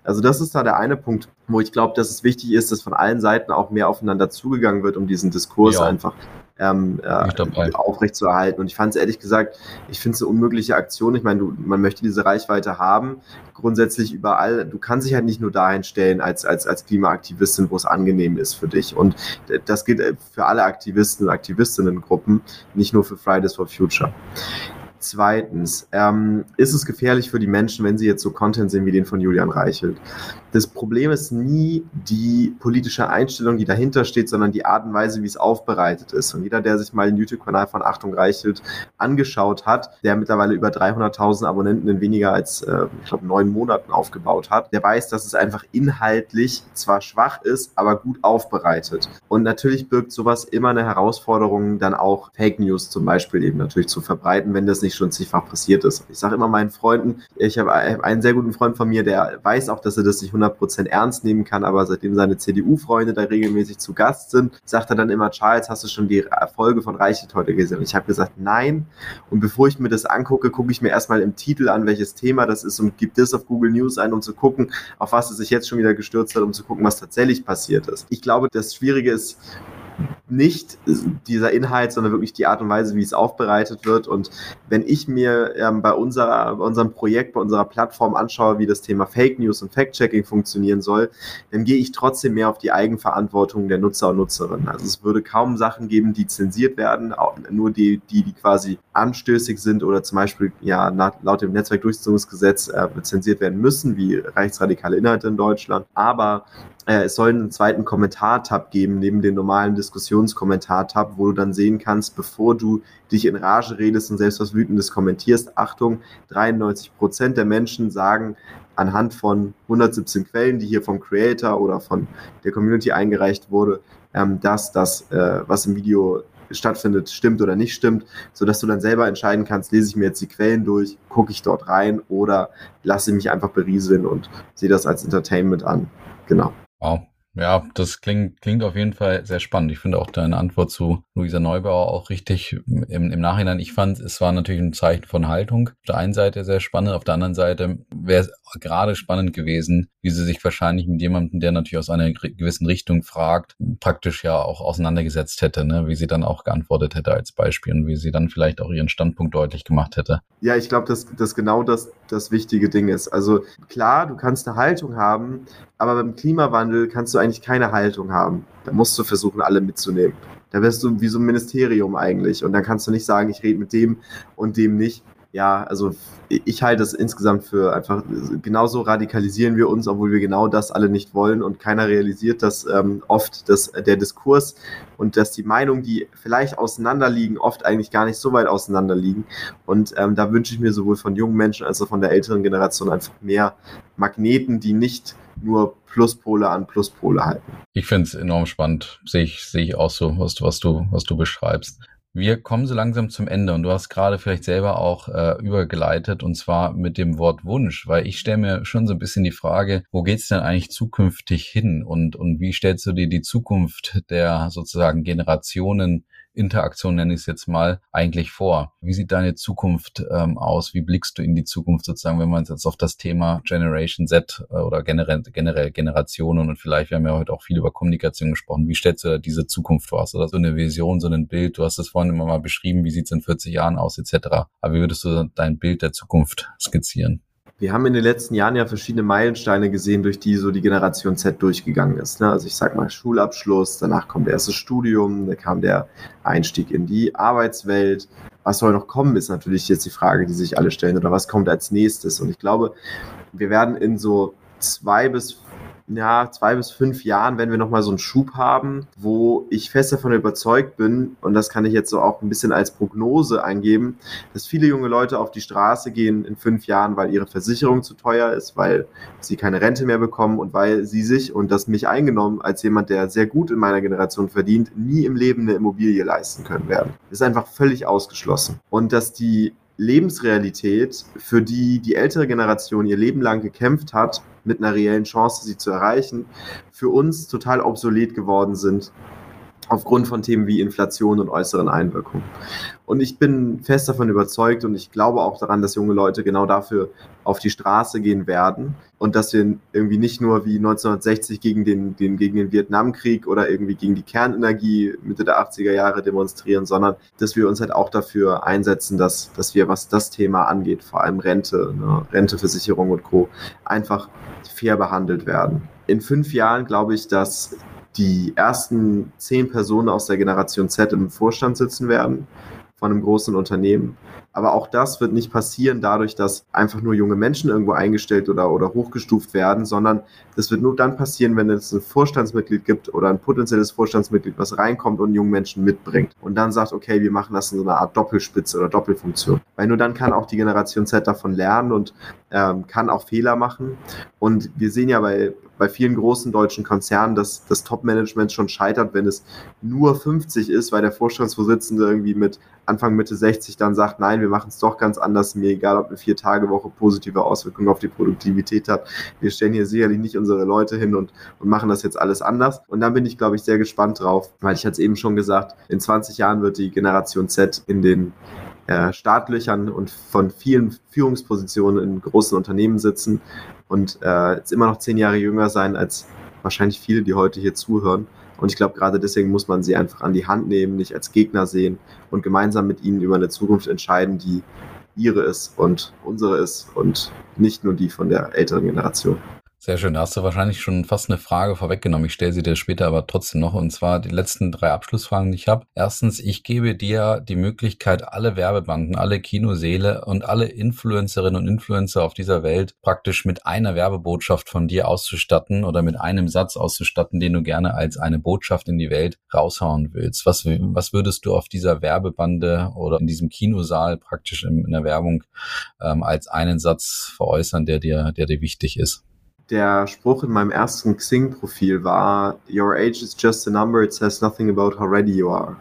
Also das ist da der eine Punkt, wo ich glaube, dass es wichtig ist, dass von allen Seiten auch mehr aufeinander zugegangen wird, um diesen Diskurs ja. einfach ähm, äh, aufrechtzuerhalten. Und ich fand es ehrlich gesagt, ich finde es eine unmögliche Aktion. Ich meine, man möchte diese Reichweite haben, grundsätzlich überall. Du kannst dich halt nicht nur dahin stellen als, als, als Klimaaktivistin, wo es angenehm ist für dich. Und das gilt äh, für alle Aktivisten und Aktivistinnengruppen, nicht nur für Fridays for Future. Zweitens, ähm, ist es gefährlich für die Menschen, wenn sie jetzt so Content sehen wie den von Julian Reichelt? Das Problem ist nie die politische Einstellung, die dahinter steht, sondern die Art und Weise, wie es aufbereitet ist. Und jeder, der sich mal den YouTube-Kanal von Achtung Reichelt angeschaut hat, der mittlerweile über 300.000 Abonnenten in weniger als, äh, ich glaube, neun Monaten aufgebaut hat, der weiß, dass es einfach inhaltlich zwar schwach ist, aber gut aufbereitet. Und natürlich birgt sowas immer eine Herausforderung, dann auch Fake News zum Beispiel eben natürlich zu verbreiten, wenn das nicht schon zigfach passiert ist. Ich sage immer meinen Freunden, ich habe einen sehr guten Freund von mir, der weiß auch, dass er das nicht 100% ernst nehmen kann, aber seitdem seine CDU-Freunde da regelmäßig zu Gast sind, sagt er dann immer, Charles, hast du schon die Folge von Reichelt heute gesehen? Und ich habe gesagt, nein. Und bevor ich mir das angucke, gucke ich mir erstmal im Titel an, welches Thema das ist und gebe das auf Google News ein, um zu gucken, auf was es sich jetzt schon wieder gestürzt hat, um zu gucken, was tatsächlich passiert ist. Ich glaube, das Schwierige ist, nicht dieser Inhalt, sondern wirklich die Art und Weise, wie es aufbereitet wird. Und wenn ich mir ähm, bei, unserer, bei unserem Projekt, bei unserer Plattform anschaue, wie das Thema Fake News und Fact-Checking funktionieren soll, dann gehe ich trotzdem mehr auf die Eigenverantwortung der Nutzer und Nutzerinnen. Also es würde kaum Sachen geben, die zensiert werden, nur die, die, die quasi anstößig sind oder zum Beispiel ja laut dem Netzwerkdurchsetzungsgesetz äh, zensiert werden müssen, wie rechtsradikale Inhalte in Deutschland. Aber äh, es soll einen zweiten Kommentar-Tab geben, neben dem normalen Diskussionskommentar-Tab, wo du dann sehen kannst, bevor du dich in Rage redest und selbst was Wütendes kommentierst. Achtung, 93 Prozent der Menschen sagen anhand von 117 Quellen, die hier vom Creator oder von der Community eingereicht wurde, ähm, dass das, äh, was im Video stattfindet, stimmt oder nicht stimmt, sodass du dann selber entscheiden kannst, lese ich mir jetzt die Quellen durch, gucke ich dort rein oder lasse mich einfach berieseln und sehe das als Entertainment an. Genau. Wow. Ja, das klingt, klingt auf jeden Fall sehr spannend. Ich finde auch deine Antwort zu Luisa Neubauer auch richtig im, im Nachhinein. Ich fand, es war natürlich ein Zeichen von Haltung. Auf der einen Seite sehr spannend, auf der anderen Seite wäre es gerade spannend gewesen, wie sie sich wahrscheinlich mit jemandem, der natürlich aus einer gewissen Richtung fragt, praktisch ja auch auseinandergesetzt hätte, ne? wie sie dann auch geantwortet hätte als Beispiel und wie sie dann vielleicht auch ihren Standpunkt deutlich gemacht hätte. Ja, ich glaube, dass, dass genau das das wichtige Ding ist. Also klar, du kannst eine Haltung haben, aber beim Klimawandel kannst du eigentlich keine Haltung haben. Da musst du versuchen, alle mitzunehmen. Da wirst du wie so ein Ministerium eigentlich. Und dann kannst du nicht sagen, ich rede mit dem und dem nicht ja, also ich halte es insgesamt für einfach, genauso radikalisieren wir uns, obwohl wir genau das alle nicht wollen und keiner realisiert, dass ähm, oft dass der Diskurs und dass die Meinungen, die vielleicht auseinanderliegen, oft eigentlich gar nicht so weit auseinanderliegen. Und ähm, da wünsche ich mir sowohl von jungen Menschen als auch von der älteren Generation einfach mehr Magneten, die nicht nur Pluspole an Pluspole halten. Ich finde es enorm spannend, sehe ich, sehe ich auch so, was, was, du, was du beschreibst. Wir kommen so langsam zum Ende und du hast gerade vielleicht selber auch äh, übergeleitet und zwar mit dem Wort Wunsch, weil ich stelle mir schon so ein bisschen die Frage, wo geht's denn eigentlich zukünftig hin und, und wie stellst du dir die Zukunft der sozusagen Generationen Interaktion, nenne ich es jetzt mal, eigentlich vor? Wie sieht deine Zukunft ähm, aus? Wie blickst du in die Zukunft sozusagen, wenn man jetzt auf das Thema Generation Z äh, oder generell, generell Generationen und vielleicht, wir haben ja heute auch viel über Kommunikation gesprochen, wie stellst du diese Zukunft vor? Hast du da so eine Vision, so ein Bild? Du hast es vorhin immer mal beschrieben, wie sieht es in 40 Jahren aus, etc. Aber wie würdest du dein Bild der Zukunft skizzieren? Wir haben in den letzten Jahren ja verschiedene Meilensteine gesehen, durch die so die Generation Z durchgegangen ist. Ne? Also ich sag mal Schulabschluss, danach kommt der erste Studium, dann kam der Einstieg in die Arbeitswelt. Was soll noch kommen, ist natürlich jetzt die Frage, die sich alle stellen, oder was kommt als nächstes? Und ich glaube, wir werden in so zwei bis ja, zwei bis fünf Jahren werden wir nochmal so einen Schub haben, wo ich fest davon überzeugt bin, und das kann ich jetzt so auch ein bisschen als Prognose eingeben, dass viele junge Leute auf die Straße gehen in fünf Jahren, weil ihre Versicherung zu teuer ist, weil sie keine Rente mehr bekommen und weil sie sich, und das mich eingenommen, als jemand, der sehr gut in meiner Generation verdient, nie im Leben eine Immobilie leisten können werden. Ist einfach völlig ausgeschlossen. Und dass die Lebensrealität, für die die ältere Generation ihr Leben lang gekämpft hat, mit einer reellen Chance, sie zu erreichen, für uns total obsolet geworden sind aufgrund von Themen wie Inflation und äußeren Einwirkungen. Und ich bin fest davon überzeugt und ich glaube auch daran, dass junge Leute genau dafür auf die Straße gehen werden und dass wir irgendwie nicht nur wie 1960 gegen den, den, gegen den Vietnamkrieg oder irgendwie gegen die Kernenergie Mitte der 80er Jahre demonstrieren, sondern dass wir uns halt auch dafür einsetzen, dass, dass wir, was das Thema angeht, vor allem Rente, ne, Renteversicherung und Co., einfach fair behandelt werden. In fünf Jahren glaube ich, dass die ersten zehn Personen aus der Generation Z im Vorstand sitzen werden von einem großen Unternehmen. Aber auch das wird nicht passieren dadurch, dass einfach nur junge Menschen irgendwo eingestellt oder, oder hochgestuft werden, sondern das wird nur dann passieren, wenn es ein Vorstandsmitglied gibt oder ein potenzielles Vorstandsmitglied, was reinkommt und jungen Menschen mitbringt und dann sagt, okay, wir machen das in so einer Art Doppelspitze oder Doppelfunktion. Weil nur dann kann auch die Generation Z davon lernen und ähm, kann auch Fehler machen. Und wir sehen ja bei, bei vielen großen deutschen Konzernen, dass das Top-Management schon scheitert, wenn es nur 50 ist, weil der Vorstandsvorsitzende irgendwie mit Anfang Mitte 60 dann sagt, nein, wir machen es doch ganz anders, mir egal, ob eine Vier-Tage-Woche positive Auswirkungen auf die Produktivität hat. Wir stellen hier sicherlich nicht unsere Leute hin und, und machen das jetzt alles anders. Und dann bin ich, glaube ich, sehr gespannt drauf, weil ich hatte es eben schon gesagt, in 20 Jahren wird die Generation Z in den äh, Startlöchern und von vielen Führungspositionen in großen Unternehmen sitzen und äh, jetzt immer noch zehn Jahre jünger sein als wahrscheinlich viele, die heute hier zuhören. Und ich glaube, gerade deswegen muss man sie einfach an die Hand nehmen, nicht als Gegner sehen und gemeinsam mit ihnen über eine Zukunft entscheiden, die ihre ist und unsere ist und nicht nur die von der älteren Generation. Sehr schön. Da hast du wahrscheinlich schon fast eine Frage vorweggenommen. Ich stelle sie dir später aber trotzdem noch. Und zwar die letzten drei Abschlussfragen, die ich habe. Erstens, ich gebe dir die Möglichkeit, alle Werbebanden, alle Kinoseele und alle Influencerinnen und Influencer auf dieser Welt praktisch mit einer Werbebotschaft von dir auszustatten oder mit einem Satz auszustatten, den du gerne als eine Botschaft in die Welt raushauen willst. Was, was würdest du auf dieser Werbebande oder in diesem Kinosaal praktisch in, in der Werbung ähm, als einen Satz veräußern, der dir, der dir wichtig ist? Der Spruch in meinem ersten Xing-Profil war, Your age is just a number, it says nothing about how ready you are.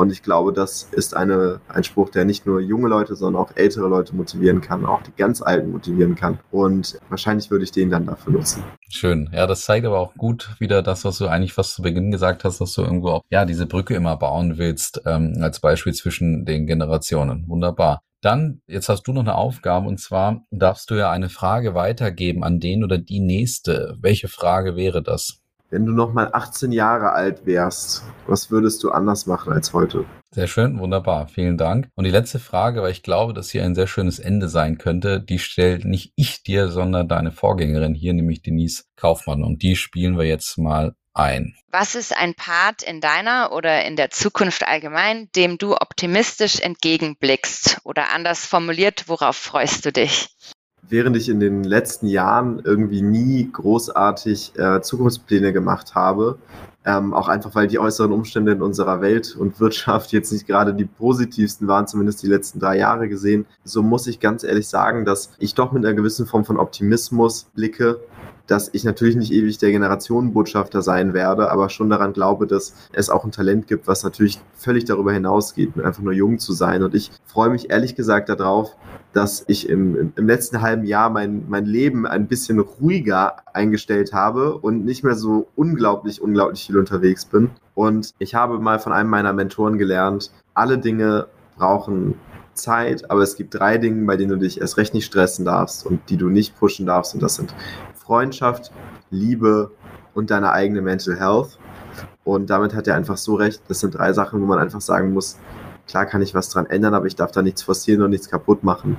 Und ich glaube, das ist eine, ein Spruch, der nicht nur junge Leute, sondern auch ältere Leute motivieren kann, auch die ganz Alten motivieren kann. Und wahrscheinlich würde ich den dann dafür nutzen. Schön. Ja, das zeigt aber auch gut wieder das, was du eigentlich fast zu Beginn gesagt hast, dass du irgendwo auch, ja, diese Brücke immer bauen willst, ähm, als Beispiel zwischen den Generationen. Wunderbar. Dann, jetzt hast du noch eine Aufgabe und zwar darfst du ja eine Frage weitergeben an den oder die nächste. Welche Frage wäre das? Wenn du noch mal 18 Jahre alt wärst, was würdest du anders machen als heute? Sehr schön, wunderbar, vielen Dank. Und die letzte Frage, weil ich glaube, dass hier ein sehr schönes Ende sein könnte, die stellt nicht ich dir, sondern deine Vorgängerin hier, nämlich Denise Kaufmann. Und die spielen wir jetzt mal ein. Was ist ein Part in deiner oder in der Zukunft allgemein, dem du optimistisch entgegenblickst? Oder anders formuliert, worauf freust du dich? Während ich in den letzten Jahren irgendwie nie großartig äh, Zukunftspläne gemacht habe, ähm, auch einfach weil die äußeren Umstände in unserer Welt und Wirtschaft jetzt nicht gerade die positivsten waren, zumindest die letzten drei Jahre gesehen, so muss ich ganz ehrlich sagen, dass ich doch mit einer gewissen Form von Optimismus blicke dass ich natürlich nicht ewig der Generationenbotschafter sein werde, aber schon daran glaube, dass es auch ein Talent gibt, was natürlich völlig darüber hinausgeht, einfach nur jung zu sein. Und ich freue mich ehrlich gesagt darauf, dass ich im, im letzten halben Jahr mein, mein Leben ein bisschen ruhiger eingestellt habe und nicht mehr so unglaublich, unglaublich viel unterwegs bin. Und ich habe mal von einem meiner Mentoren gelernt, alle Dinge brauchen Zeit, aber es gibt drei Dinge, bei denen du dich erst recht nicht stressen darfst und die du nicht pushen darfst. Und das sind Freundschaft, Liebe und deine eigene Mental Health. Und damit hat er einfach so recht. Das sind drei Sachen, wo man einfach sagen muss, klar kann ich was dran ändern, aber ich darf da nichts forcieren und nichts kaputt machen.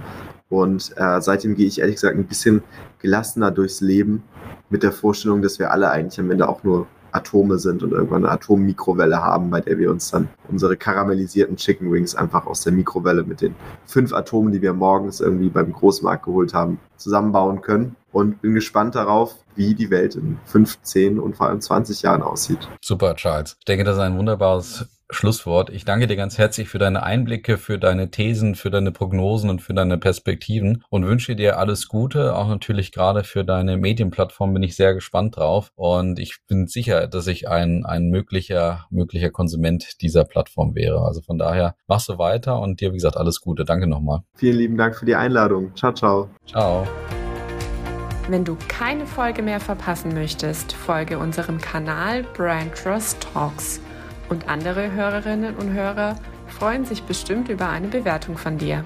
Und äh, seitdem gehe ich ehrlich gesagt ein bisschen gelassener durchs Leben mit der Vorstellung, dass wir alle eigentlich am Ende auch nur Atome sind und irgendwann eine Atommikrowelle haben, bei der wir uns dann unsere karamellisierten Chicken Wings einfach aus der Mikrowelle mit den fünf Atomen, die wir morgens irgendwie beim Großmarkt geholt haben, zusammenbauen können. Und bin gespannt darauf, wie die Welt in 15 und vor allem 20 Jahren aussieht. Super, Charles. Ich denke, das ist ein wunderbares Schlusswort. Ich danke dir ganz herzlich für deine Einblicke, für deine Thesen, für deine Prognosen und für deine Perspektiven und wünsche dir alles Gute. Auch natürlich gerade für deine Medienplattform bin ich sehr gespannt drauf und ich bin sicher, dass ich ein, ein möglicher, möglicher Konsument dieser Plattform wäre. Also von daher machst du weiter und dir, wie gesagt, alles Gute. Danke nochmal. Vielen lieben Dank für die Einladung. Ciao, ciao. Ciao. Wenn du keine Folge mehr verpassen möchtest, folge unserem Kanal Brand Trust Talks. Und andere Hörerinnen und Hörer freuen sich bestimmt über eine Bewertung von dir.